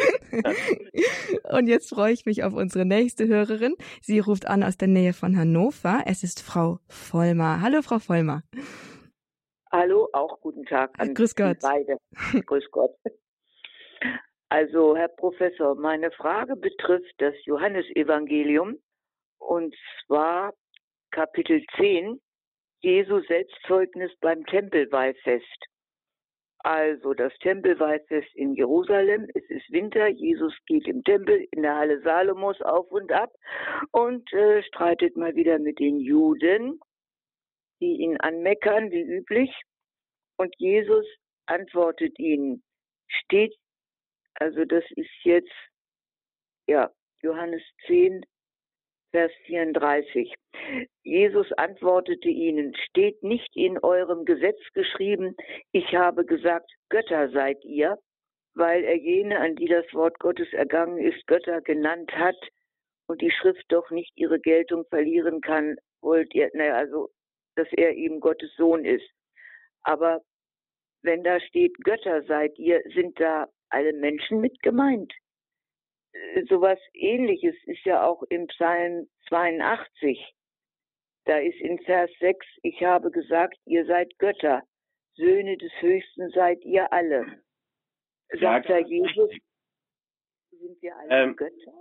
und jetzt freue ich mich auf unsere nächste Hörerin. Sie ruft an aus der Nähe von Hannover. Es ist Frau Vollmer. Hallo, Frau Vollmer. Hallo, auch guten Tag an Grüß Gott. beide. Grüß Gott. Also, Herr Professor, meine Frage betrifft das Johannesevangelium und zwar Kapitel 10, Jesu Selbstzeugnis beim Tempelweihfest. Also das Tempelweihfest in Jerusalem, es ist Winter, Jesus geht im Tempel in der Halle Salomos auf und ab und äh, streitet mal wieder mit den Juden, die ihn anmeckern, wie üblich. Und Jesus antwortet ihnen, steht, also das ist jetzt, ja, Johannes 10, Vers 34. Jesus antwortete ihnen, steht nicht in eurem Gesetz geschrieben, ich habe gesagt, Götter seid ihr, weil er jene, an die das Wort Gottes ergangen ist, Götter genannt hat und die Schrift doch nicht ihre Geltung verlieren kann, wollt ihr, naja, also, dass er eben Gottes Sohn ist. Aber wenn da steht, Götter seid ihr, sind da alle Menschen mit gemeint sowas ähnliches ist ja auch im Psalm 82. Da ist in Vers 6, ich habe gesagt, ihr seid Götter, Söhne des Höchsten seid ihr alle. Sagt ja, da Jesus, sind wir alle ähm, Götter?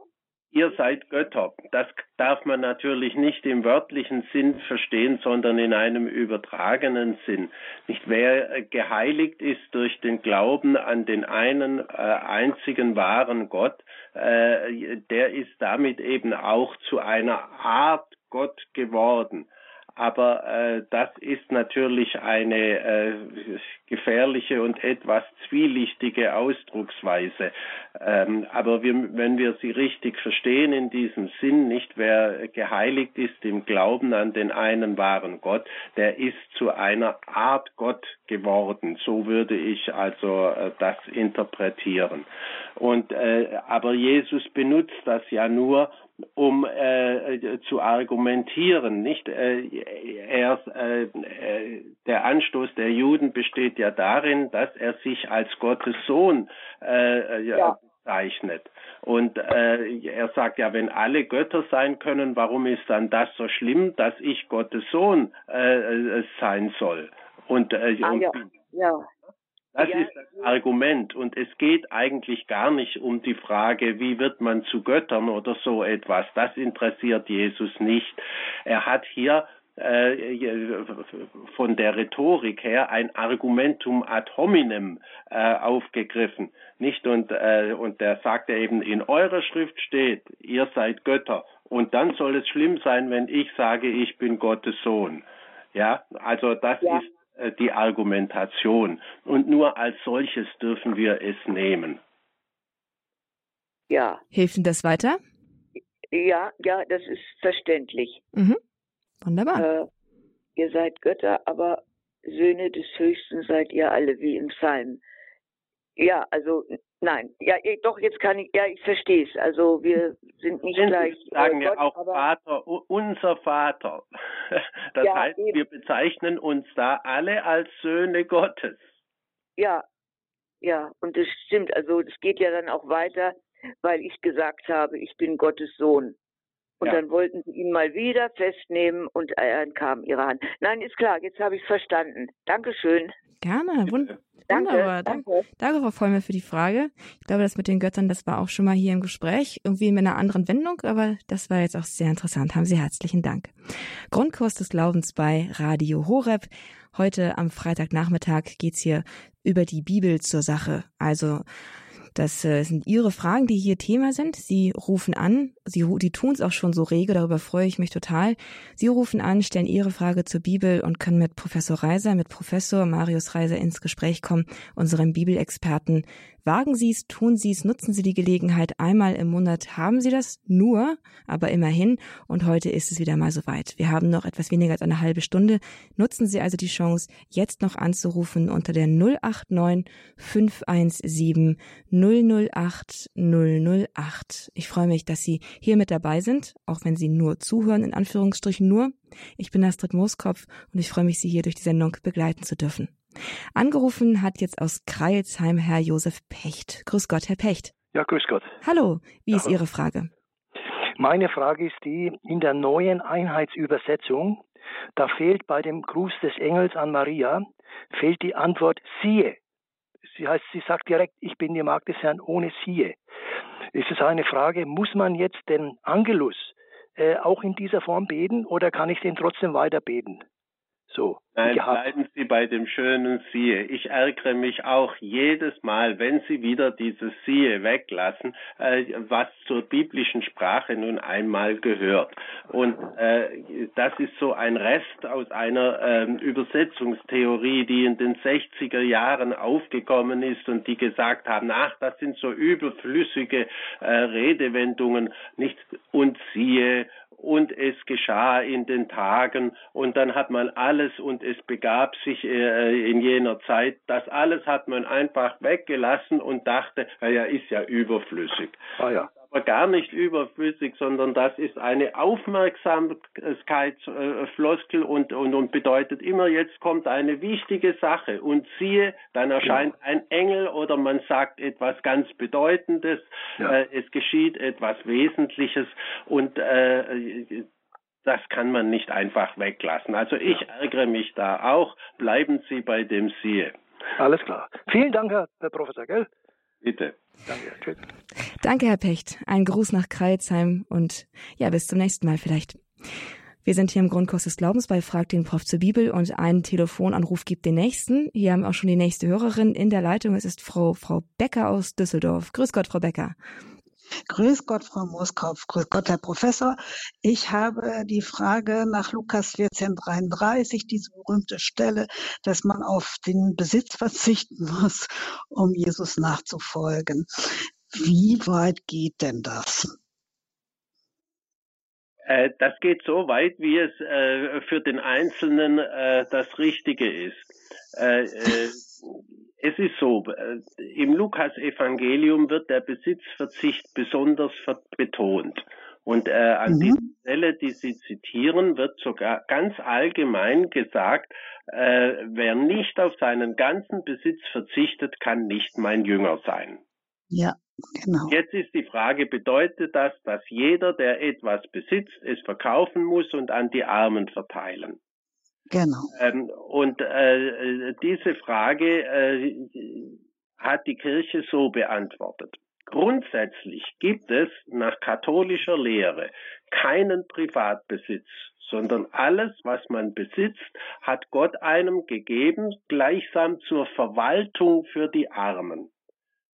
Ihr seid Götter. Das darf man natürlich nicht im wörtlichen Sinn verstehen, sondern in einem übertragenen Sinn. Nicht wer geheiligt ist durch den Glauben an den einen äh, einzigen wahren Gott, äh, der ist damit eben auch zu einer Art Gott geworden. Aber äh, das ist natürlich eine äh, gefährliche und etwas zwielichtige Ausdrucksweise. Ähm, aber wir, wenn wir sie richtig verstehen in diesem Sinn, nicht wer geheiligt ist im Glauben an den einen wahren Gott, der ist zu einer Art Gott geworden. So würde ich also äh, das interpretieren. Und äh, aber Jesus benutzt das ja nur, um äh, zu argumentieren, nicht? Äh, er, äh, der Anstoß der Juden besteht ja darin, dass er sich als Gottes Sohn äh, ja. bezeichnet. Und äh, er sagt ja, wenn alle Götter sein können, warum ist dann das so schlimm, dass ich Gottes Sohn äh, sein soll? Und, äh, ah, und ja. ja. Das ja. ist das Argument. Und es geht eigentlich gar nicht um die Frage, wie wird man zu Göttern oder so etwas. Das interessiert Jesus nicht. Er hat hier äh, von der Rhetorik her ein Argumentum ad hominem äh, aufgegriffen, nicht und äh, und der sagte eben in eurer Schrift steht, ihr seid Götter und dann soll es schlimm sein, wenn ich sage, ich bin Gottes Sohn. Ja, also das ja. ist die Argumentation. Und nur als solches dürfen wir es nehmen. Ja. Hilft Ihnen das weiter? Ja, ja, das ist verständlich. Mhm. Wunderbar. Äh, ihr seid Götter, aber Söhne des Höchsten seid ihr alle wie im Psalm. Ja, also nein, ja, doch jetzt kann ich, ja, ich verstehe es. Also wir sind nicht sind gleich. Sagen äh, Gott, ja auch Vater, unser Vater. Das ja, heißt, eben. wir bezeichnen uns da alle als Söhne Gottes. Ja, ja, und das stimmt. Also es geht ja dann auch weiter, weil ich gesagt habe, ich bin Gottes Sohn. Und ja. dann wollten sie ihn mal wieder festnehmen und er entkam ihrer Hand. Nein, ist klar, jetzt habe ich es verstanden. Dankeschön. Gerne. Wund danke, Wunderbar. Danke. danke, Frau Vollmer, für die Frage. Ich glaube, das mit den Göttern, das war auch schon mal hier im Gespräch. Irgendwie mit einer anderen Wendung, aber das war jetzt auch sehr interessant. Haben Sie herzlichen Dank. Grundkurs des Glaubens bei Radio Horeb. Heute am Freitagnachmittag geht's hier über die Bibel zur Sache. Also das äh, sind Ihre Fragen, die hier Thema sind. Sie rufen an, Sie die tun es auch schon so rege, darüber freue ich mich total. Sie rufen an, stellen Ihre Frage zur Bibel und können mit Professor Reiser, mit Professor Marius Reiser ins Gespräch kommen, unserem Bibelexperten Wagen Sie es, tun Sie es, nutzen Sie die Gelegenheit. Einmal im Monat haben Sie das nur, aber immerhin. Und heute ist es wieder mal soweit. Wir haben noch etwas weniger als eine halbe Stunde. Nutzen Sie also die Chance, jetzt noch anzurufen unter der 089 517 008 008. Ich freue mich, dass Sie hier mit dabei sind, auch wenn Sie nur zuhören, in Anführungsstrichen nur. Ich bin Astrid Mooskopf und ich freue mich, Sie hier durch die Sendung begleiten zu dürfen. Angerufen hat jetzt aus Kreilsheim Herr Josef Pecht. Grüß Gott, Herr Pecht. Ja, grüß Gott. Hallo, wie ja, ist Ihre Frage? Meine Frage ist die, in der neuen Einheitsübersetzung, da fehlt bei dem Gruß des Engels an Maria, fehlt die Antwort siehe. Sie heißt, sie sagt direkt, ich bin die Magd des Herrn ohne siehe. Ist es eine Frage, muss man jetzt den Angelus äh, auch in dieser Form beten oder kann ich den trotzdem weiter beten? So. Nein, bleiben Sie bei dem schönen Siehe. Ich ärgere mich auch jedes Mal, wenn Sie wieder dieses Siehe weglassen, äh, was zur biblischen Sprache nun einmal gehört. Und äh, das ist so ein Rest aus einer äh, Übersetzungstheorie, die in den 60er Jahren aufgekommen ist und die gesagt haben, ach, das sind so überflüssige äh, Redewendungen, nicht und siehe und es geschah in den Tagen und dann hat man alles und es begab sich äh, in jener Zeit. Das alles hat man einfach weggelassen und dachte, naja, ist ja überflüssig. Ah ja aber gar nicht überflüssig, sondern das ist eine Aufmerksamkeitsfloskel und, und, und bedeutet immer, jetzt kommt eine wichtige Sache und siehe, dann erscheint ja. ein Engel oder man sagt etwas ganz Bedeutendes, ja. äh, es geschieht etwas Wesentliches und äh, das kann man nicht einfach weglassen. Also ich ja. ärgere mich da auch. Bleiben Sie bei dem Siehe. Alles klar. Vielen Dank, Herr Professor, gell? Bitte. Danke, tschüss. Danke, Herr Pecht. Ein Gruß nach Kreilsheim und ja, bis zum nächsten Mal vielleicht. Wir sind hier im Grundkurs des Glaubens bei Frag den Prof zur Bibel und ein Telefonanruf gibt den nächsten. Hier haben auch schon die nächste Hörerin in der Leitung. Es ist Frau, Frau Becker aus Düsseldorf. Grüß Gott, Frau Becker. Grüß Gott, Frau Moskow. Grüß Gott, Herr Professor. Ich habe die Frage nach Lukas 1433, diese berühmte Stelle, dass man auf den Besitz verzichten muss, um Jesus nachzufolgen. Wie weit geht denn das? Äh, das geht so weit, wie es äh, für den Einzelnen äh, das Richtige ist. Es ist so, im Lukas-Evangelium wird der Besitzverzicht besonders betont. Und äh, an mhm. dieser Stelle, die Sie zitieren, wird sogar ganz allgemein gesagt, äh, wer nicht auf seinen ganzen Besitz verzichtet, kann nicht mein Jünger sein. Ja. Genau. Jetzt ist die Frage, bedeutet das, dass jeder, der etwas besitzt, es verkaufen muss und an die Armen verteilen? Genau. Ähm, und äh, diese Frage äh, hat die Kirche so beantwortet. Grundsätzlich gibt es nach katholischer Lehre keinen Privatbesitz, sondern alles, was man besitzt, hat Gott einem gegeben, gleichsam zur Verwaltung für die Armen.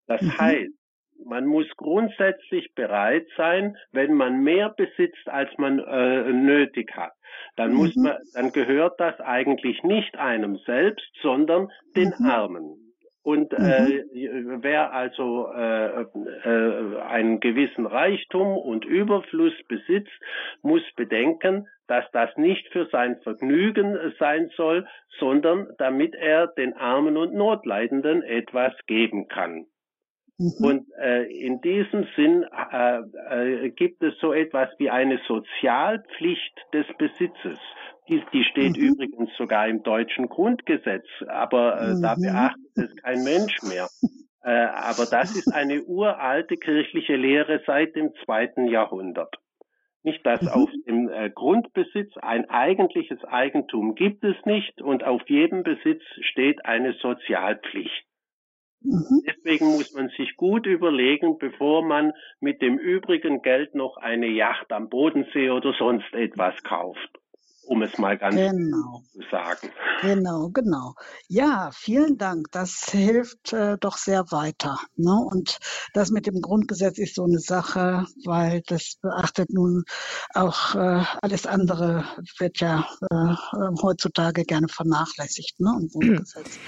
Das mhm. heißt, man muss grundsätzlich bereit sein, wenn man mehr besitzt, als man äh, nötig hat. Dann muss mhm. man, dann gehört das eigentlich nicht einem selbst, sondern den mhm. Armen. Und äh, mhm. wer also äh, äh, einen gewissen Reichtum und Überfluss besitzt, muss bedenken, dass das nicht für sein Vergnügen sein soll, sondern damit er den Armen und Notleidenden etwas geben kann. Mhm. Und äh, in diesem Sinn äh, äh, gibt es so etwas wie eine Sozialpflicht des Besitzes. Die, die steht mhm. übrigens sogar im deutschen Grundgesetz, aber äh, mhm. da beachtet es kein Mensch mehr. Äh, aber das ist eine uralte kirchliche Lehre seit dem zweiten Jahrhundert. Nicht, dass mhm. auf dem äh, Grundbesitz ein eigentliches Eigentum gibt es nicht und auf jedem Besitz steht eine Sozialpflicht. Mhm. Deswegen muss man sich gut überlegen, bevor man mit dem übrigen Geld noch eine Yacht am Bodensee oder sonst etwas kauft um es mal ganz genau. zu sagen. Genau, genau. Ja, vielen Dank. Das hilft äh, doch sehr weiter. Ne? Und das mit dem Grundgesetz ist so eine Sache, weil das beachtet nun auch äh, alles andere wird ja äh, heutzutage gerne vernachlässigt. Ne? Und Grundgesetz.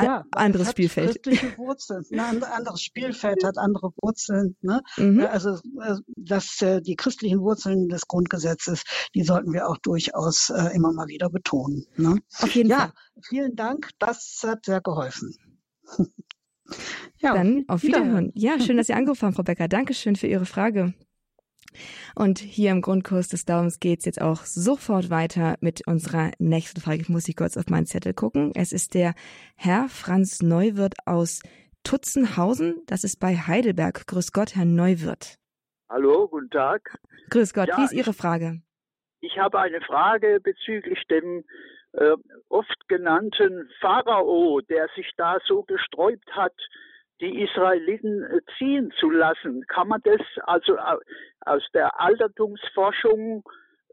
ja, anderes Spielfeld. Wurzeln. Ne? Ein anderes Spielfeld hat andere Wurzeln. Ne? Mhm. Also äh, dass äh, die christlichen Wurzeln des Grundgesetzes, die sollten wir auch durchaus äh, immer mal wieder betonen. Ne? Auf jeden ja, Fall. vielen Dank, das hat sehr geholfen. ja, Dann auf Wiederhören. Ja, schön, dass Sie angerufen haben, Frau Becker. Dankeschön für Ihre Frage. Und hier im Grundkurs des Glaubens geht's jetzt auch sofort weiter mit unserer nächsten Frage. Ich muss ich kurz auf meinen Zettel gucken. Es ist der Herr Franz Neuwirth aus Tutzenhausen. Das ist bei Heidelberg. Grüß Gott, Herr Neuwirth. Hallo, guten Tag. Grüß Gott, ja, wie ist Ihre Frage? Ich habe eine Frage bezüglich dem äh, oft genannten Pharao, der sich da so gesträubt hat, die Israeliten äh, ziehen zu lassen. Kann man das also aus der Altertumsforschung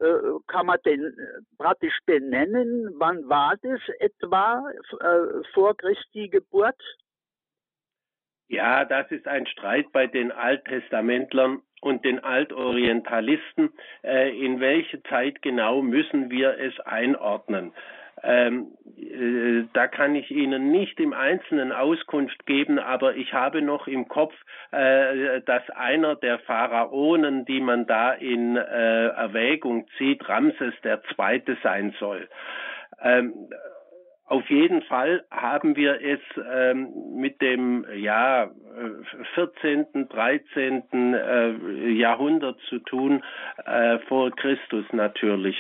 Äh, kann man denn äh, praktisch benennen, wann war das etwa äh, vor Christi Geburt? Ja, das ist ein Streit bei den Alttestamentlern und den Altorientalisten. in welche Zeit genau müssen wir es einordnen? Ähm, äh, da kann ich Ihnen nicht im Einzelnen Auskunft geben, aber ich habe noch im Kopf, äh, dass einer der Pharaonen, die man da in äh, Erwägung zieht, Ramses der Zweite sein soll. Ähm, auf jeden Fall haben wir es ähm, mit dem ja, 14., 13. Äh, Jahrhundert zu tun, äh, vor Christus natürlich.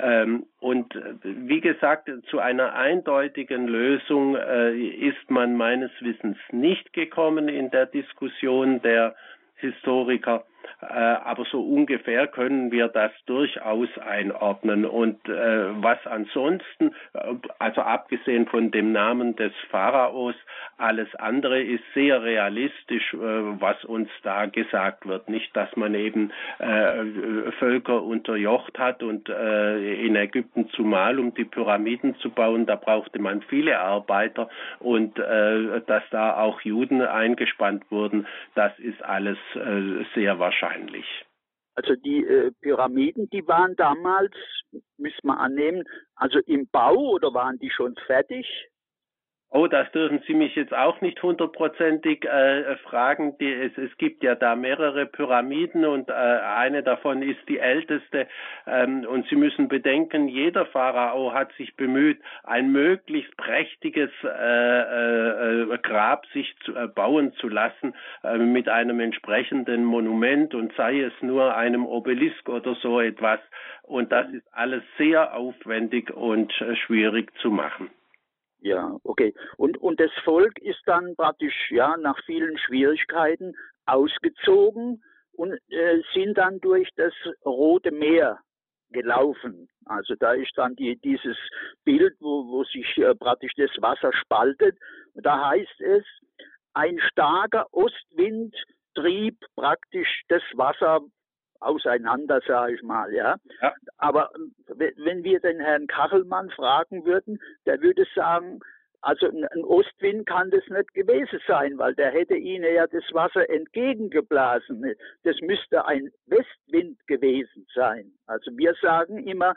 Ähm, und äh, wie gesagt, zu einer eindeutigen Lösung äh, ist man meines Wissens nicht gekommen in der Diskussion der Historiker. Äh, aber so ungefähr können wir das durchaus einordnen. Und äh, was ansonsten, äh, also abgesehen von dem Namen des Pharaos, alles andere ist sehr realistisch, was uns da gesagt wird. Nicht, dass man eben Völker unterjocht hat und in Ägypten zumal, um die Pyramiden zu bauen, da brauchte man viele Arbeiter und dass da auch Juden eingespannt wurden, das ist alles sehr wahrscheinlich wahrscheinlich. Also die äh, Pyramiden, die waren damals, müssen wir annehmen, also im Bau oder waren die schon fertig? Oh, das dürfen Sie mich jetzt auch nicht hundertprozentig äh, fragen. Die, es, es gibt ja da mehrere Pyramiden und äh, eine davon ist die älteste. Ähm, und Sie müssen bedenken, jeder Pharao hat sich bemüht, ein möglichst prächtiges äh, äh, Grab sich zu, äh, bauen zu lassen äh, mit einem entsprechenden Monument und sei es nur einem Obelisk oder so etwas. Und das ist alles sehr aufwendig und äh, schwierig zu machen. Ja, okay. Und, und das Volk ist dann praktisch, ja, nach vielen Schwierigkeiten ausgezogen und äh, sind dann durch das Rote Meer gelaufen. Also da ist dann die, dieses Bild, wo, wo sich äh, praktisch das Wasser spaltet. Da heißt es, ein starker Ostwind trieb praktisch das Wasser auseinander, sage ich mal, ja. ja. Aber wenn wir den Herrn Kachelmann fragen würden, der würde sagen, also ein Ostwind kann das nicht gewesen sein, weil der hätte ihnen ja das Wasser entgegengeblasen. Das müsste ein Westwind gewesen sein. Also wir sagen immer,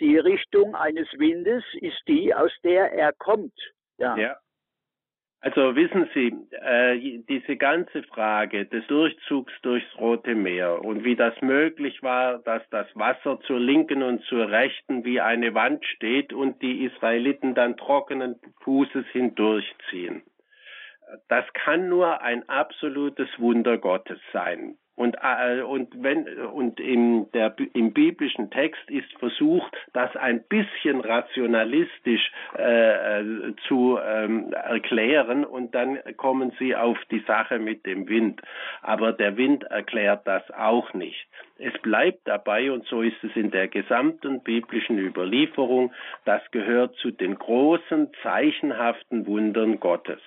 die Richtung eines Windes ist die, aus der er kommt. Ja. ja. Also wissen Sie, äh, diese ganze Frage des Durchzugs durchs Rote Meer und wie das möglich war, dass das Wasser zur linken und zur rechten wie eine Wand steht und die Israeliten dann trockenen Fußes hindurchziehen. Das kann nur ein absolutes Wunder Gottes sein. Und, äh, und wenn und im, der, im biblischen Text ist versucht, das ein bisschen rationalistisch äh, zu ähm, erklären und dann kommen sie auf die Sache mit dem Wind. Aber der Wind erklärt das auch nicht. Es bleibt dabei, und so ist es in der gesamten biblischen Überlieferung, das gehört zu den großen, zeichenhaften Wundern Gottes.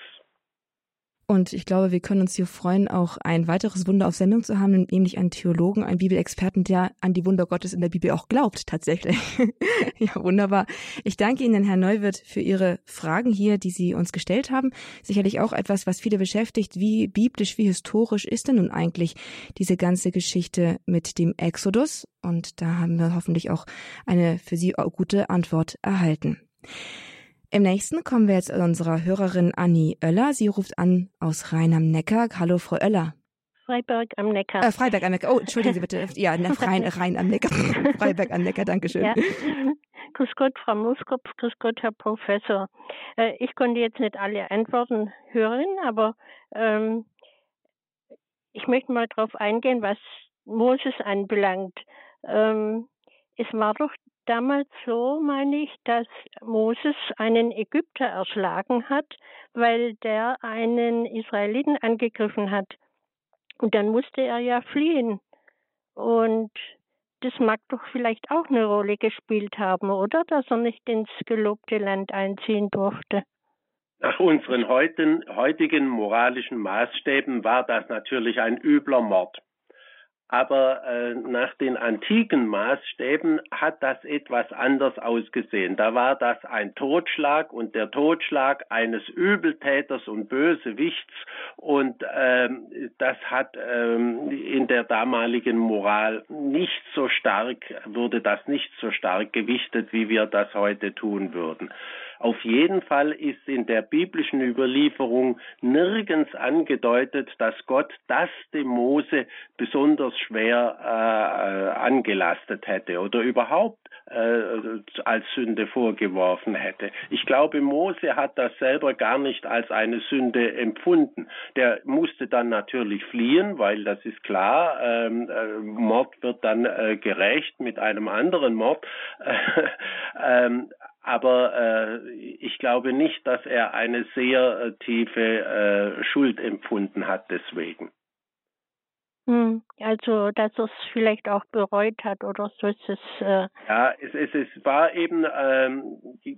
Und ich glaube, wir können uns hier freuen, auch ein weiteres Wunder auf Sendung zu haben, nämlich einen Theologen, einen Bibelexperten, der an die Wunder Gottes in der Bibel auch glaubt, tatsächlich. ja, wunderbar. Ich danke Ihnen, Herr Neuwirth, für Ihre Fragen hier, die Sie uns gestellt haben. Sicherlich auch etwas, was viele beschäftigt. Wie biblisch, wie historisch ist denn nun eigentlich diese ganze Geschichte mit dem Exodus? Und da haben wir hoffentlich auch eine für Sie gute Antwort erhalten. Im nächsten kommen wir jetzt zu unserer Hörerin Annie Oeller. Sie ruft an aus Rhein am Neckar. Hallo, Frau Oeller. Freiberg am Neckar. Äh, Freiberg am Neckar. Oh, entschuldigen Sie bitte. Ja, Rhein, Rhein am Neckar. Freiberg am Neckar, Dankeschön. Ja. Grüß Gott, Frau Muskopf. Grüß Gott, Herr Professor. Äh, ich konnte jetzt nicht alle Antworten hören, aber ähm, ich möchte mal darauf eingehen, was Moses anbelangt. Ähm, es war doch damals so, meine ich, dass Moses einen Ägypter erschlagen hat, weil der einen Israeliten angegriffen hat. Und dann musste er ja fliehen. Und das mag doch vielleicht auch eine Rolle gespielt haben, oder? Dass er nicht ins gelobte Land einziehen durfte. Nach unseren heutigen moralischen Maßstäben war das natürlich ein übler Mord. Aber äh, nach den antiken Maßstäben hat das etwas anders ausgesehen. Da war das ein Totschlag und der Totschlag eines Übeltäters und Bösewichts und ähm, das hat ähm, in der damaligen Moral nicht so stark, wurde das nicht so stark gewichtet, wie wir das heute tun würden. Auf jeden Fall ist in der biblischen Überlieferung nirgends angedeutet, dass Gott das dem Mose besonders schwer äh, angelastet hätte oder überhaupt äh, als Sünde vorgeworfen hätte. Ich glaube, Mose hat das selber gar nicht als eine Sünde empfunden. Der musste dann natürlich fliehen, weil das ist klar, ähm, äh, Mord wird dann äh, gerecht mit einem anderen Mord. ähm, aber äh, ich glaube nicht, dass er eine sehr äh, tiefe äh, Schuld empfunden hat deswegen. Hm, also, dass er es vielleicht auch bereut hat oder so ist es. Äh ja, es, es, es war eben, ähm,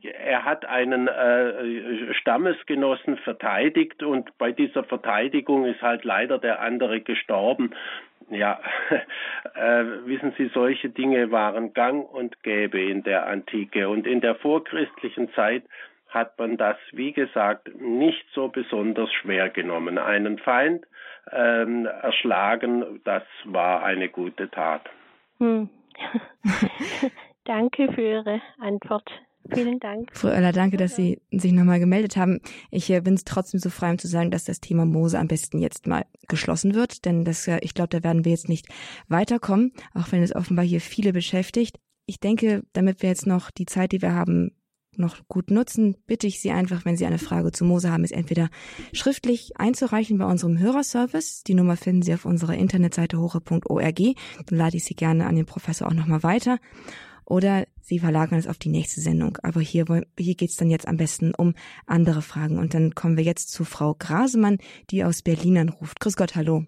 er hat einen äh, Stammesgenossen verteidigt und bei dieser Verteidigung ist halt leider der andere gestorben ja, äh, wissen Sie, solche Dinge waren gang und gäbe in der Antike und in der vorchristlichen Zeit hat man das, wie gesagt, nicht so besonders schwer genommen. Einen Feind ähm, erschlagen, das war eine gute Tat. Hm. Danke für Ihre Antwort. Vielen Dank. Frau Oeller, danke, dass Sie sich nochmal gemeldet haben. Ich äh, bin es trotzdem so frei, um zu sagen, dass das Thema Mose am besten jetzt mal geschlossen wird, denn das, äh, ich glaube, da werden wir jetzt nicht weiterkommen, auch wenn es offenbar hier viele beschäftigt. Ich denke, damit wir jetzt noch die Zeit, die wir haben, noch gut nutzen, bitte ich Sie einfach, wenn Sie eine Frage zu Mose haben, es entweder schriftlich einzureichen bei unserem Hörerservice. Die Nummer finden Sie auf unserer Internetseite hore.org. Dann lade ich Sie gerne an den Professor auch nochmal weiter oder Sie verlagern es auf die nächste Sendung. Aber hier, hier geht es dann jetzt am besten um andere Fragen. Und dann kommen wir jetzt zu Frau Grasemann, die aus Berlin anruft. Grüß Gott, hallo.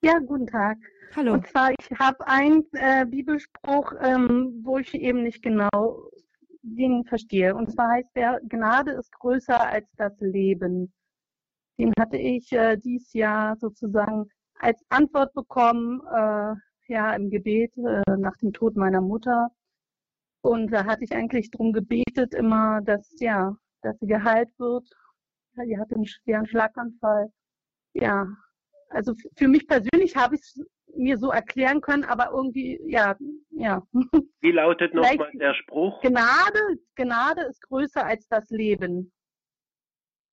Ja, guten Tag. Hallo. Und zwar, ich habe einen äh, Bibelspruch, ähm, wo ich eben nicht genau den verstehe. Und zwar heißt der, Gnade ist größer als das Leben. Den hatte ich äh, dieses Jahr sozusagen als Antwort bekommen, äh, ja, im Gebet äh, nach dem Tod meiner Mutter. Und da hatte ich eigentlich drum gebetet immer, dass, ja, dass sie geheilt wird. Ja, die hatte einen schweren Schlaganfall. Ja, also für mich persönlich habe ich es mir so erklären können, aber irgendwie, ja, ja. Wie lautet nochmal der Spruch? Gnade, Gnade ist größer als das Leben.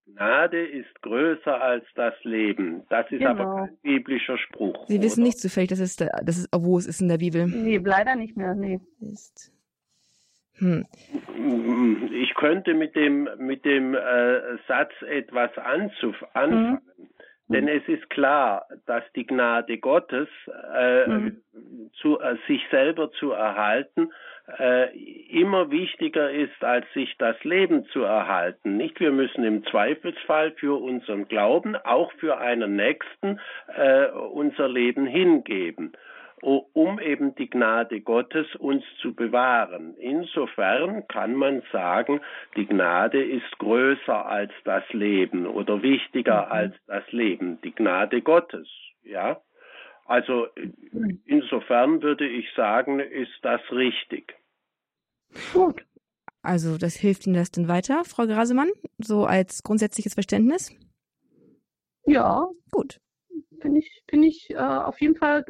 Gnade ist größer als das Leben. Das ist genau. aber kein biblischer Spruch. Sie oder? wissen nicht zufällig, dass es, das ist, wo es ist in der Bibel. Nee, leider nicht mehr, nee. Ist. Hm. Ich könnte mit dem, mit dem äh, Satz etwas anzuf anfangen. Mhm. Denn es ist klar, dass die Gnade Gottes, äh, mhm. zu, äh, sich selber zu erhalten, äh, immer wichtiger ist, als sich das Leben zu erhalten. Nicht? Wir müssen im Zweifelsfall für unseren Glauben, auch für einen Nächsten, äh, unser Leben hingeben um eben die Gnade Gottes uns zu bewahren. Insofern kann man sagen, die Gnade ist größer als das Leben oder wichtiger mhm. als das Leben, die Gnade Gottes, ja. Also insofern würde ich sagen, ist das richtig. Gut. Also das hilft Ihnen das denn weiter, Frau Grasemann, so als grundsätzliches Verständnis? Ja. Gut finde ich, finde ich äh, auf jeden Fall,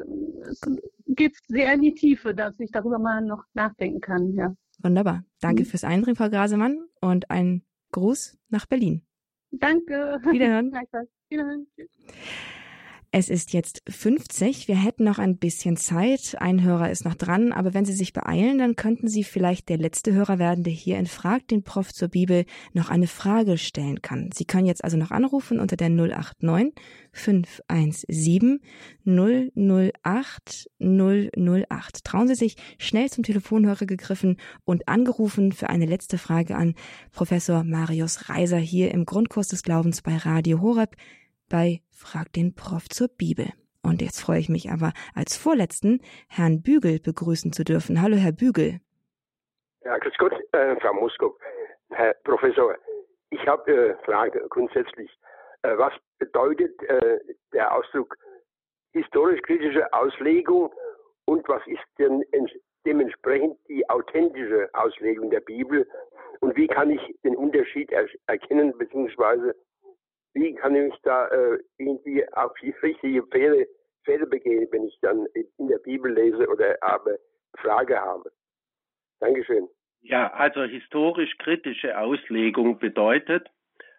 es geht sehr in die Tiefe, dass ich darüber mal noch nachdenken kann, ja. Wunderbar. Danke mhm. fürs Einbringen, Frau Grasemann, und ein Gruß nach Berlin. Danke. Wiederhören. Wiederhören. Es ist jetzt 50. Wir hätten noch ein bisschen Zeit. Ein Hörer ist noch dran, aber wenn Sie sich beeilen, dann könnten Sie vielleicht der letzte Hörer werden, der hier in Frag den Prof zur Bibel noch eine Frage stellen kann. Sie können jetzt also noch anrufen unter der 089 517 008 008. Trauen Sie sich schnell zum Telefonhörer gegriffen und angerufen für eine letzte Frage an Professor Marius Reiser hier im Grundkurs des Glaubens bei Radio Horeb bei Frag den Prof zur Bibel. Und jetzt freue ich mich aber als vorletzten Herrn Bügel begrüßen zu dürfen. Hallo, Herr Bügel. Ja, grüß Gott, äh, Frau Muskop. Herr Professor, ich habe eine äh, Frage grundsätzlich. Äh, was bedeutet äh, der Ausdruck historisch-kritische Auslegung und was ist denn dementsprechend die authentische Auslegung der Bibel und wie kann ich den Unterschied er erkennen, beziehungsweise wie kann ich da äh, irgendwie auf die richtige Pferde, Pferde begehen, wenn ich dann in der Bibel lese oder aber Frage habe. Dankeschön. Ja, also historisch-kritische Auslegung bedeutet,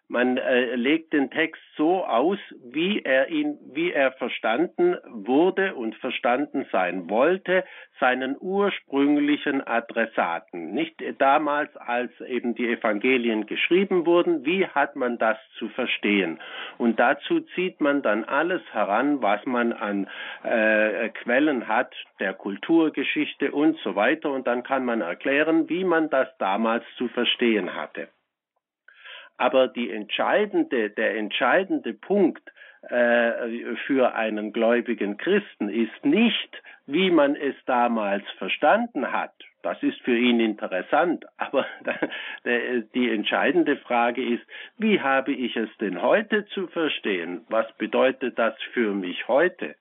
man äh, legt den Text so aus, wie er ihn, wie er verstanden wurde und verstanden sein wollte, seinen ursprünglichen Adressaten. Nicht damals, als eben die Evangelien geschrieben wurden, wie hat man das zu verstehen? Und dazu zieht man dann alles heran, was man an äh, Quellen hat, der Kulturgeschichte und so weiter. Und dann kann man erklären, wie man das damals zu verstehen hatte. Aber die entscheidende, der entscheidende Punkt äh, für einen gläubigen Christen ist nicht, wie man es damals verstanden hat. Das ist für ihn interessant. Aber die entscheidende Frage ist, wie habe ich es denn heute zu verstehen? Was bedeutet das für mich heute?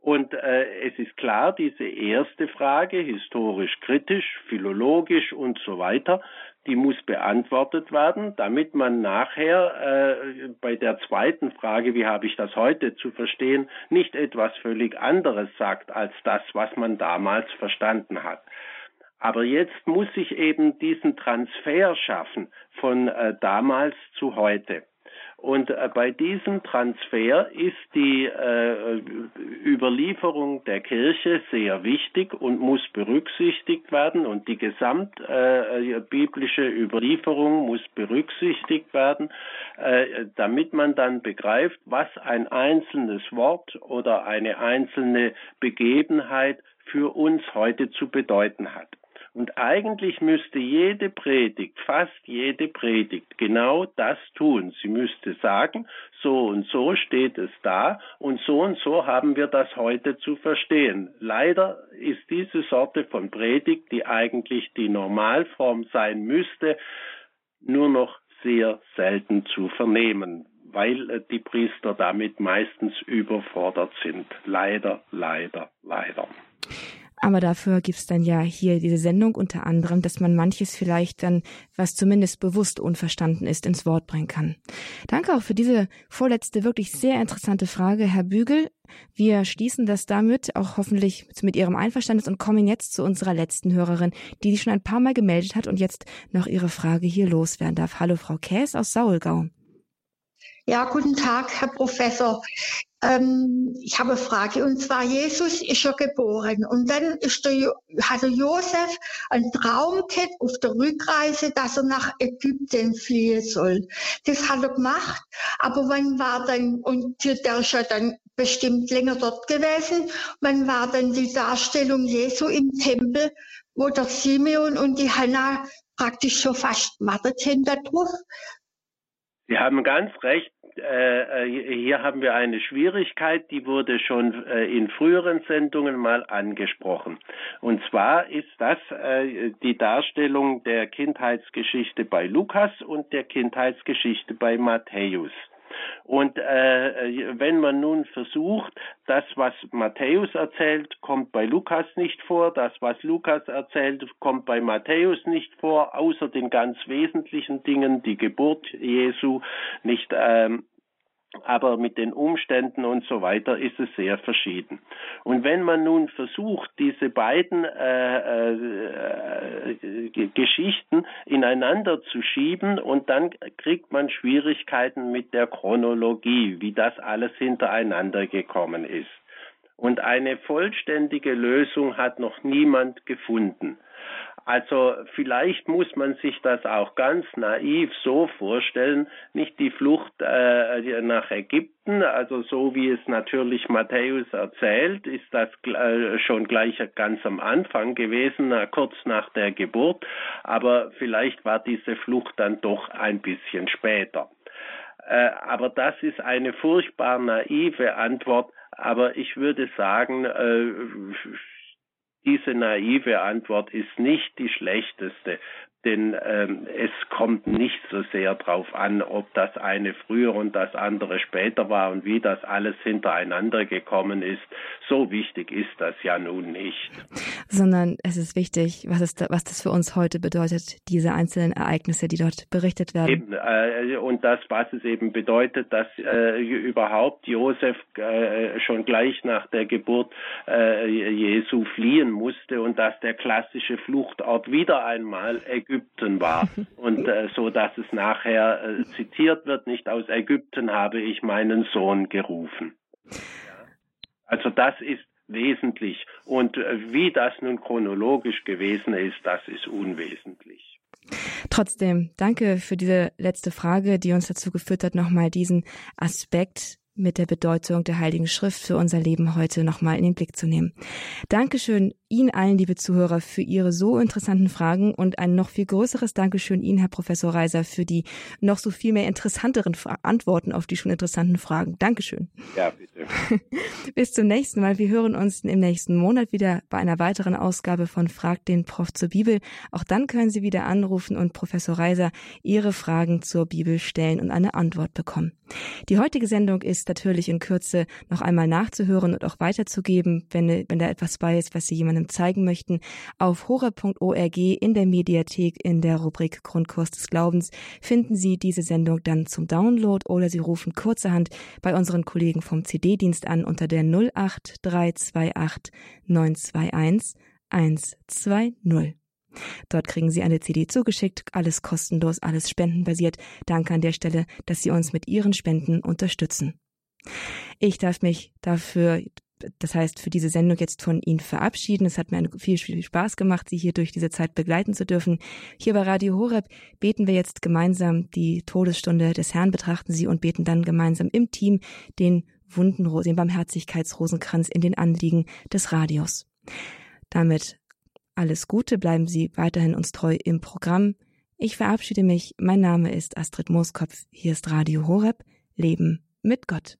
Und äh, es ist klar, diese erste Frage, historisch kritisch, philologisch und so weiter, die muss beantwortet werden, damit man nachher äh, bei der zweiten Frage, wie habe ich das heute zu verstehen, nicht etwas völlig anderes sagt als das, was man damals verstanden hat. Aber jetzt muss ich eben diesen Transfer schaffen von äh, damals zu heute. Und äh, bei diesem Transfer ist die äh, Überlieferung der Kirche sehr wichtig und muss berücksichtigt werden und die gesamtbiblische äh, Überlieferung muss berücksichtigt werden, äh, damit man dann begreift, was ein einzelnes Wort oder eine einzelne Begebenheit für uns heute zu bedeuten hat. Und eigentlich müsste jede Predigt, fast jede Predigt, genau das tun. Sie müsste sagen, so und so steht es da und so und so haben wir das heute zu verstehen. Leider ist diese Sorte von Predigt, die eigentlich die Normalform sein müsste, nur noch sehr selten zu vernehmen, weil die Priester damit meistens überfordert sind. Leider, leider, leider. Aber dafür gibt's dann ja hier diese Sendung unter anderem, dass man manches vielleicht dann, was zumindest bewusst unverstanden ist, ins Wort bringen kann. Danke auch für diese vorletzte wirklich sehr interessante Frage, Herr Bügel. Wir schließen das damit auch hoffentlich mit Ihrem Einverständnis und kommen jetzt zu unserer letzten Hörerin, die sich schon ein paar Mal gemeldet hat und jetzt noch ihre Frage hier loswerden darf. Hallo, Frau Käs aus Saulgau. Ja, guten Tag, Herr Professor. Ähm, ich habe eine Frage, und zwar Jesus ist ja geboren und dann ist der, hatte Josef einen Traum gehabt auf der Rückreise, dass er nach Ägypten fliehen soll. Das hat er gemacht, aber wann war dann, und der ist ja dann bestimmt länger dort gewesen, wann war dann die Darstellung Jesu im Tempel, wo der Simeon und die Hannah praktisch schon fast gewartet haben darauf. Sie haben ganz recht. Äh, äh, hier haben wir eine Schwierigkeit, die wurde schon äh, in früheren Sendungen mal angesprochen. Und zwar ist das die Darstellung der Kindheitsgeschichte bei Lukas und der Kindheitsgeschichte bei Matthäus. Und äh, wenn man nun versucht, das, was Matthäus erzählt, kommt bei Lukas nicht vor, das, was Lukas erzählt, kommt bei Matthäus nicht vor, außer den ganz wesentlichen Dingen, die Geburt Jesu, nicht ähm, aber mit den Umständen und so weiter ist es sehr verschieden. Und wenn man nun versucht, diese beiden äh, äh, Geschichten ineinander zu schieben und dann kriegt man Schwierigkeiten mit der Chronologie, wie das alles hintereinander gekommen ist. Und eine vollständige Lösung hat noch niemand gefunden. Also vielleicht muss man sich das auch ganz naiv so vorstellen, nicht die Flucht äh, nach Ägypten, also so wie es natürlich Matthäus erzählt, ist das äh, schon gleich ganz am Anfang gewesen, äh, kurz nach der Geburt, aber vielleicht war diese Flucht dann doch ein bisschen später. Äh, aber das ist eine furchtbar naive Antwort, aber ich würde sagen, äh, diese naive Antwort ist nicht die schlechteste, denn ähm, es kommt nicht so sehr darauf an, ob das eine früher und das andere später war und wie das alles hintereinander gekommen ist. So wichtig ist das ja nun nicht. Sondern es ist wichtig, was, ist da, was das für uns heute bedeutet, diese einzelnen Ereignisse, die dort berichtet werden. Eben, äh, und das, was es eben bedeutet, dass äh, überhaupt Josef äh, schon gleich nach der Geburt äh, Jesu fliehen musste und dass der klassische Fluchtort wieder einmal Ägypten war und äh, so dass es nachher äh, zitiert wird, nicht aus Ägypten habe ich meinen Sohn gerufen. Also das ist wesentlich und äh, wie das nun chronologisch gewesen ist, das ist unwesentlich. Trotzdem, danke für diese letzte Frage, die uns dazu geführt hat, nochmal diesen Aspekt mit der Bedeutung der Heiligen Schrift für unser Leben heute nochmal in den Blick zu nehmen. Dankeschön Ihnen allen, liebe Zuhörer, für Ihre so interessanten Fragen und ein noch viel größeres Dankeschön Ihnen, Herr Professor Reiser, für die noch so viel mehr interessanteren Antworten auf die schon interessanten Fragen. Dankeschön. Ja, bitte. Bis zum nächsten Mal. Wir hören uns im nächsten Monat wieder bei einer weiteren Ausgabe von Frag den Prof zur Bibel. Auch dann können Sie wieder anrufen und Professor Reiser Ihre Fragen zur Bibel stellen und eine Antwort bekommen. Die heutige Sendung ist natürlich in Kürze noch einmal nachzuhören und auch weiterzugeben, wenn, wenn da etwas bei ist, was Sie jemandem zeigen möchten, auf hore.org in der Mediathek in der Rubrik Grundkurs des Glaubens finden Sie diese Sendung dann zum Download oder Sie rufen kurzerhand bei unseren Kollegen vom CD-Dienst an unter der 08328 921 120. Dort kriegen Sie eine CD zugeschickt, alles kostenlos, alles spendenbasiert. Danke an der Stelle, dass Sie uns mit Ihren Spenden unterstützen. Ich darf mich dafür das heißt, für diese Sendung jetzt von Ihnen verabschieden. Es hat mir viel, viel Spaß gemacht, Sie hier durch diese Zeit begleiten zu dürfen. Hier bei Radio Horeb beten wir jetzt gemeinsam die Todesstunde des Herrn, betrachten Sie und beten dann gemeinsam im Team den Wunden, den Barmherzigkeitsrosenkranz in den Anliegen des Radios. Damit alles Gute, bleiben Sie weiterhin uns treu im Programm. Ich verabschiede mich. Mein Name ist Astrid Mooskopf. Hier ist Radio Horeb. Leben mit Gott.